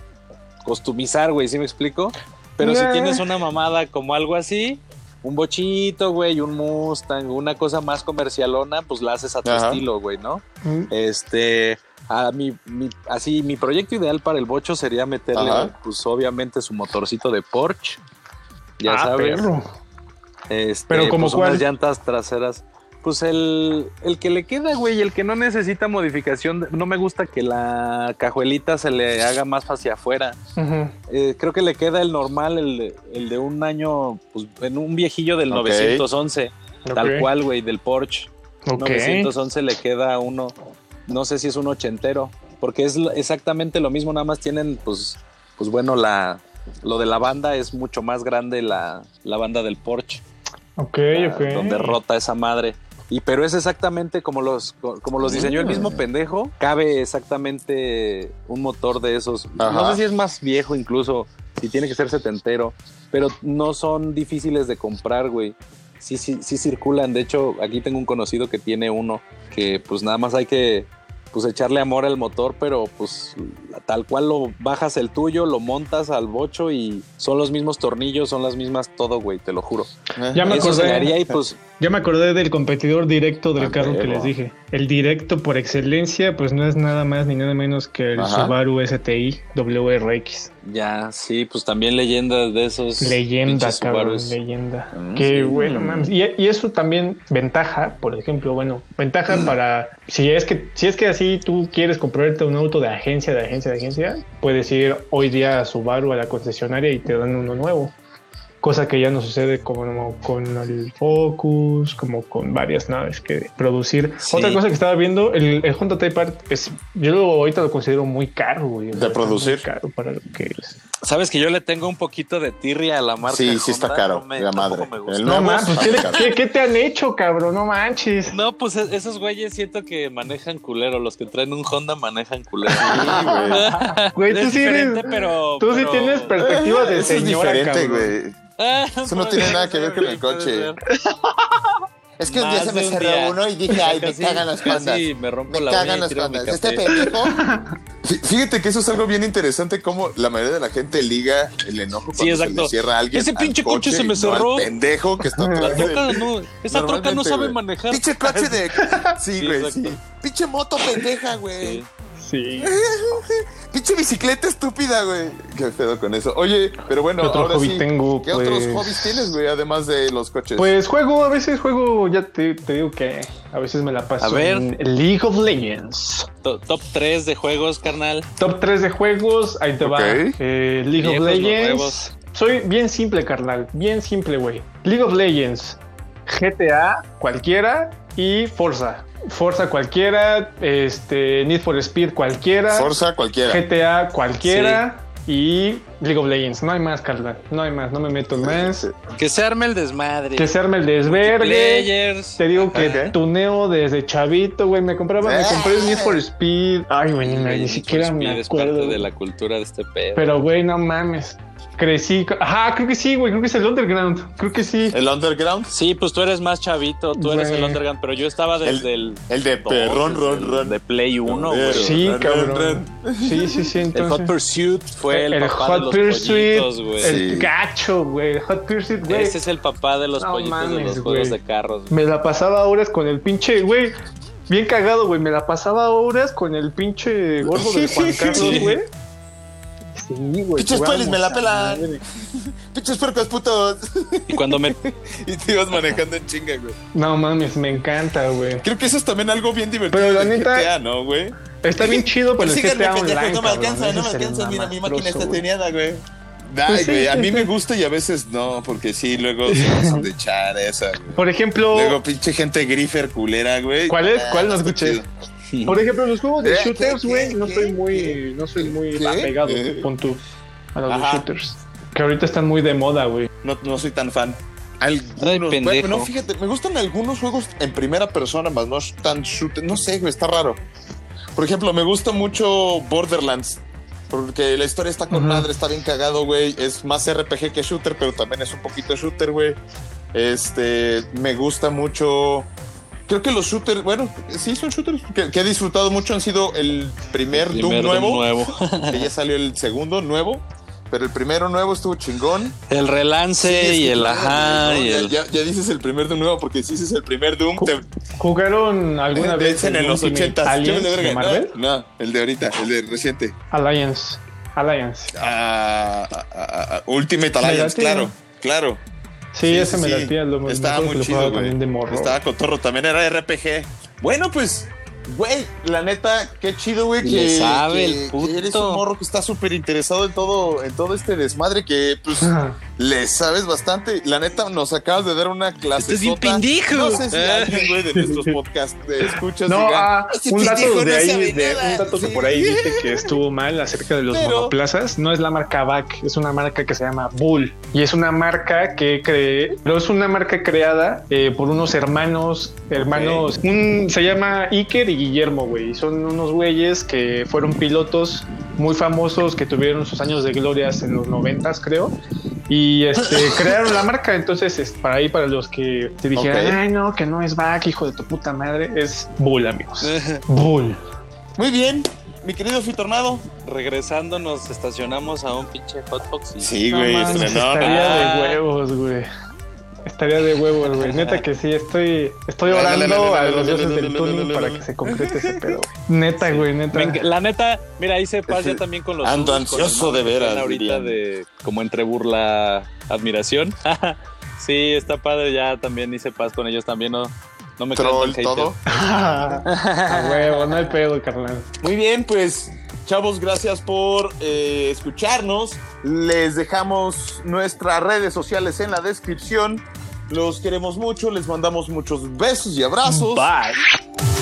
[SPEAKER 2] customizar, güey, ¿sí me explico? Pero si tienes una mamada como algo así, un bochito, güey, un Mustang, una cosa más comercialona, pues la haces a tu
[SPEAKER 1] Ajá.
[SPEAKER 2] estilo, güey, ¿no?
[SPEAKER 3] Mm,
[SPEAKER 2] Este, a mi, mi- así, mi proyecto ideal para el bocho sería meterle,
[SPEAKER 1] Ajá.
[SPEAKER 2] pues obviamente su motorcito de Porsche. Ya
[SPEAKER 3] ah,
[SPEAKER 2] sabes.
[SPEAKER 3] perro.
[SPEAKER 2] Este,
[SPEAKER 3] Pero, ¿como
[SPEAKER 2] pues,
[SPEAKER 3] cuál?
[SPEAKER 2] unas llantas traseras. Pues el, el que le queda, güey, el que no necesita modificación. No me gusta que la cajuelita se le haga más hacia afuera. Eh, creo que le queda el normal, el de, el de un año, pues en un viejillo del
[SPEAKER 1] Ok.
[SPEAKER 2] 911. Tal cual, güey, del Porsche.
[SPEAKER 3] Ok.
[SPEAKER 2] 911 le queda uno, no sé si es un ochentero, porque es exactamente lo mismo, nada más tienen, pues, pues bueno, la, lo de la banda es mucho más grande la, la banda del Porsche,
[SPEAKER 3] Ok,
[SPEAKER 2] la-
[SPEAKER 3] ok.
[SPEAKER 2] donde rota esa madre. Y pero es exactamente como los, como los diseñó el mismo pendejo, cabe exactamente un motor de esos. No sé si es más viejo incluso, si tiene que ser setentero, pero no son difíciles de comprar, güey. Sí, sí, sí circulan. De hecho, aquí tengo un conocido que tiene uno que pues nada más hay que pues echarle amor al motor, pero pues tal cual lo bajas el tuyo, lo montas al bocho y son los mismos tornillos, son las mismas todo, güey, te lo juro.
[SPEAKER 3] Ya me
[SPEAKER 2] Eso
[SPEAKER 3] acordé.
[SPEAKER 2] y pues
[SPEAKER 3] Ya me acordé del competidor directo del
[SPEAKER 1] Ah,
[SPEAKER 3] carro que les dije. El directo por excelencia, pues no es nada más ni nada menos que el
[SPEAKER 1] Ajá.
[SPEAKER 3] Subaru STI WRX.
[SPEAKER 2] ya, sí, pues también leyendas de esos.
[SPEAKER 3] Leyenda, cabrón, leyenda.
[SPEAKER 1] Mm,
[SPEAKER 3] que
[SPEAKER 1] sí.
[SPEAKER 3] bueno, mames. Y, y eso también ventaja, por ejemplo, bueno, ventaja
[SPEAKER 1] Mm.
[SPEAKER 3] para si es que si es que así tú quieres comprarte un auto de agencia, de agencia, de agencia, puedes ir hoy día a Subaru a la concesionaria y te dan uno nuevo. Cosa que ya no sucede como con el Focus, como con varias naves que producir.
[SPEAKER 2] Sí.
[SPEAKER 3] Otra cosa que estaba viendo, el, el Honda Type R es, yo lo- ahorita lo considero muy caro, güey.
[SPEAKER 1] De producir.
[SPEAKER 3] muy caro para lo que es.
[SPEAKER 2] Sabes que yo le tengo un poquito de tirria a la marca.
[SPEAKER 1] Sí, sí está
[SPEAKER 2] Honda,
[SPEAKER 1] caro,
[SPEAKER 2] no me-
[SPEAKER 1] la madre. El
[SPEAKER 3] No manches, ¿qué, te han hecho, cabrón? No manches.
[SPEAKER 2] No, pues e- esos güeyes siento que manejan culero. Los que traen un Honda manejan culero.
[SPEAKER 3] Güey, tú
[SPEAKER 2] es
[SPEAKER 3] sí eres-
[SPEAKER 2] pero.
[SPEAKER 3] Tú sí tienes perspectiva de
[SPEAKER 1] Eso es
[SPEAKER 3] señora,
[SPEAKER 1] diferente,
[SPEAKER 3] cabrón.
[SPEAKER 1] güey.
[SPEAKER 2] Ah,
[SPEAKER 1] Eso no tiene nada que ver con el coche. Es que un día se me cerró
[SPEAKER 2] día.
[SPEAKER 1] uno y dije, ay, me
[SPEAKER 2] Casi-
[SPEAKER 1] cagan las pandas.
[SPEAKER 2] casi me rompo
[SPEAKER 1] Me
[SPEAKER 2] la
[SPEAKER 1] cagan las pandas. Este pendejo. Fí- Fíjate que eso es algo bien interesante, como la mayoría de la gente liga el enojo cuando
[SPEAKER 2] Sí,
[SPEAKER 1] se le cierra a alguien.
[SPEAKER 2] Ese
[SPEAKER 1] al
[SPEAKER 2] pinche coche se me
[SPEAKER 1] no
[SPEAKER 2] cerró.
[SPEAKER 1] pendejo que está
[SPEAKER 2] La troca no, esa troca no sabe manejar.
[SPEAKER 1] Pinche coche de. Sí,
[SPEAKER 2] Sí,
[SPEAKER 1] güey, sí. Pinche moto pendeja, güey.
[SPEAKER 2] Sí.
[SPEAKER 1] Pinche bicicleta estúpida, güey. Qué pedo con eso. Oye, pero bueno,
[SPEAKER 3] ¿Qué otro
[SPEAKER 1] ahora
[SPEAKER 3] hobby
[SPEAKER 1] sí.
[SPEAKER 3] tengo?
[SPEAKER 1] ¿Qué otros
[SPEAKER 3] Pues-
[SPEAKER 1] hobbies tienes, güey? Además de los coches.
[SPEAKER 3] Pues juego, a veces juego, ya te, te digo que a veces me la paso
[SPEAKER 2] A ver.
[SPEAKER 3] en League of Legends.
[SPEAKER 2] To- Top 3 de juegos, carnal.
[SPEAKER 3] Top 3 de juegos, ahí te va. Eh, League
[SPEAKER 2] Viejos,
[SPEAKER 3] of Legends. Soy bien simple, carnal. Bien simple, güey. League of Legends, GTA, cualquiera y Forza. Forza cualquiera, este, Need for Speed cualquiera,
[SPEAKER 1] Forza cualquiera.
[SPEAKER 3] GTA cualquiera y League of Legends. No hay más, carnal. No hay más, no me meto en más.
[SPEAKER 2] Que se arme el desmadre.
[SPEAKER 3] Que se arme el desvergue.
[SPEAKER 2] Players.
[SPEAKER 3] Te digo que tuneo desde chavito, güey. Me compraba, me compré el Need for
[SPEAKER 1] Eh.
[SPEAKER 3] Speed. Ay, güey, ni, siquiera me
[SPEAKER 2] Es parte
[SPEAKER 3] acuerdo.
[SPEAKER 2] de la cultura de este pedo.
[SPEAKER 3] Pero, güey, no mames. Crecí. Ajá, creo que sí, güey. Creo que es el Underground. Creo que sí.
[SPEAKER 1] El Underground.
[SPEAKER 2] Sí, pues tú eres más chavito, tú eres el underground, pero yo estaba desde el,
[SPEAKER 1] El de
[SPEAKER 2] dos,
[SPEAKER 1] perrón,
[SPEAKER 2] desde
[SPEAKER 1] ron,
[SPEAKER 2] el-
[SPEAKER 1] ron.
[SPEAKER 2] de Play 1,
[SPEAKER 1] Pero-
[SPEAKER 2] güey.
[SPEAKER 3] Sí, cabrón. Sí, sí, sí.
[SPEAKER 2] El Hot Pursuit fue el, papá
[SPEAKER 3] Hot
[SPEAKER 2] de los
[SPEAKER 3] Pursuit.
[SPEAKER 2] pollitos, güey.
[SPEAKER 3] El
[SPEAKER 1] Sí.
[SPEAKER 3] gacho, güey. El Hot Pursuit, güey.
[SPEAKER 2] Ese es el papá de los
[SPEAKER 3] No
[SPEAKER 2] pollitos de los juegos de carros. güey.
[SPEAKER 3] Me la pasaba horas con el pinche, güey. Bien cagado, güey. Me la pasaba horas con el pinche gordo de Juan Carlos,
[SPEAKER 2] Sí.
[SPEAKER 3] güey. Sí, güey.
[SPEAKER 1] Pinches pelis me la pelan. Pinches puercos putos.
[SPEAKER 2] Y cuando me
[SPEAKER 1] y te ibas manejando en chinga, güey.
[SPEAKER 3] No mames, me encanta, güey.
[SPEAKER 1] Creo que eso es también algo bien divertido.
[SPEAKER 3] Pero la neta-
[SPEAKER 1] GTA, ¿no, güey?
[SPEAKER 3] Está bien chido, pero el
[SPEAKER 1] Persíganme,
[SPEAKER 3] GTA Online,
[SPEAKER 1] no me alcanza, no me
[SPEAKER 3] es el
[SPEAKER 1] alcanza. Mira, mi máquina está
[SPEAKER 3] mamastroso, güey.
[SPEAKER 1] tuneada, güey. Ay,
[SPEAKER 3] Pues sí,
[SPEAKER 1] güey, a mí me gusta y a veces no, porque sí, luego se pasan de echar esa, güey.
[SPEAKER 3] Por ejemplo,
[SPEAKER 1] Luego pinche gente grifer culera, güey.
[SPEAKER 3] ¿Cuál es?
[SPEAKER 1] Ah,
[SPEAKER 3] ¿Cuál no escuché? Por ejemplo, los juegos de
[SPEAKER 1] ¿Eh?
[SPEAKER 3] shooters,
[SPEAKER 1] ¿Qué?
[SPEAKER 3] güey,
[SPEAKER 1] ¿Qué?
[SPEAKER 3] no soy muy,
[SPEAKER 1] ¿Qué?
[SPEAKER 3] no soy muy
[SPEAKER 1] ¿Qué?
[SPEAKER 3] apegado,
[SPEAKER 1] ¿Eh?
[SPEAKER 3] tú, a los de shooters. Que ahorita están muy de moda, güey.
[SPEAKER 1] No, no soy tan fan.
[SPEAKER 2] Ay,
[SPEAKER 1] Algunos,
[SPEAKER 2] pendejo.
[SPEAKER 1] bueno, no, fíjate, me gustan algunos juegos en primera persona, más no es tan shooter, no sé, güey, está raro. Por ejemplo, me gusta mucho Borderlands, porque la historia está con madre, está bien cagado, güey. Es más RPG que shooter, pero también es un poquito shooter, güey. Este, me gusta mucho. Creo que los shooters, bueno, sí son shooters que, que he disfrutado mucho. Han sido el primer, Doom
[SPEAKER 2] Primer
[SPEAKER 1] nuevo,
[SPEAKER 2] Doom nuevo.
[SPEAKER 1] que ya salió el segundo nuevo, pero el primero nuevo estuvo chingón.
[SPEAKER 2] el relance
[SPEAKER 1] Sí,
[SPEAKER 2] y el ajá y
[SPEAKER 1] ya,
[SPEAKER 2] el
[SPEAKER 1] ya- ya dices el primer Doom nuevo, porque si dices el primer Doom, te,
[SPEAKER 3] ¿Jugaron alguna
[SPEAKER 1] te
[SPEAKER 3] vez
[SPEAKER 1] en
[SPEAKER 3] el
[SPEAKER 1] los
[SPEAKER 3] Ultimate
[SPEAKER 1] 80
[SPEAKER 3] Alliance de Marvel?
[SPEAKER 1] No, no, el de ahorita, el de reciente.
[SPEAKER 3] Alliance. Alliance.
[SPEAKER 1] Ah, ah, ah, ah, Ultimate
[SPEAKER 3] Me
[SPEAKER 1] Alliance, claro, claro.
[SPEAKER 3] Sí, ese me latía. Lo
[SPEAKER 1] Estaba muy chido, güey.
[SPEAKER 3] también de morro.
[SPEAKER 1] Estaba cotorro, también era RPG. Bueno, pues, güey, la neta, qué chido, güey, que,
[SPEAKER 2] sabe
[SPEAKER 1] que-
[SPEAKER 2] el puto.
[SPEAKER 1] que eres un morro que está súper interesado en todo, en todo este desmadre que, pues, le sabes bastante. La neta, nos acabas de dar una clase.
[SPEAKER 2] Estás bien pendejo.
[SPEAKER 1] No sé si
[SPEAKER 2] Eh.
[SPEAKER 1] alguien, güey, de nuestros podcasts de escuchas
[SPEAKER 3] No,
[SPEAKER 1] diga,
[SPEAKER 3] ah,
[SPEAKER 1] "Este
[SPEAKER 3] un dato de
[SPEAKER 1] no
[SPEAKER 3] ahí,
[SPEAKER 1] sabe
[SPEAKER 3] de,
[SPEAKER 1] nada".
[SPEAKER 3] un dato que por ahí viste que estuvo mal acerca de los
[SPEAKER 1] Pero-
[SPEAKER 3] monoplazas. No es la marca BAC, es una marca que se llama Bull y es una marca que cree, pero es una marca creada eh, por unos hermanos, hermanos, un, se llama Iker y Guillermo, güey. y Son unos güeyes que fueron pilotos muy famosos que tuvieron sus años de glorias en los noventas, creo. Y este, crearon la marca, entonces es para ahí para los que te dijeran,
[SPEAKER 1] Ok.
[SPEAKER 3] ay no, que no es back, hijo de tu puta madre, es Bull, amigos. Bull.
[SPEAKER 1] Muy bien, mi querido Fitornado.
[SPEAKER 2] regresando nos estacionamos a un pinche hotbox y
[SPEAKER 1] Sí,
[SPEAKER 3] No
[SPEAKER 1] güey,
[SPEAKER 3] estaría
[SPEAKER 2] Ah.
[SPEAKER 3] de huevos, güey. Estaría de huevos, güey. Neta que sí, estoy, estoy orando a los dioses del tuning para que se concrete ese pedo. güey. Neta, güey, neta.
[SPEAKER 2] Me la neta, mira, hice paz ya también con los
[SPEAKER 1] Ando ansioso de veras,
[SPEAKER 2] ahorita de como entre burla admiración. sí, está padre, ya también hice paz con ellos también, no no me
[SPEAKER 1] Troll, todo.
[SPEAKER 3] a huevo, no hay pedo, carnal.
[SPEAKER 1] Muy bien, pues chavos, gracias por eh, escucharnos. Les dejamos nuestras redes sociales en la descripción. Los queremos mucho, les mandamos muchos besos y abrazos.
[SPEAKER 2] Bye.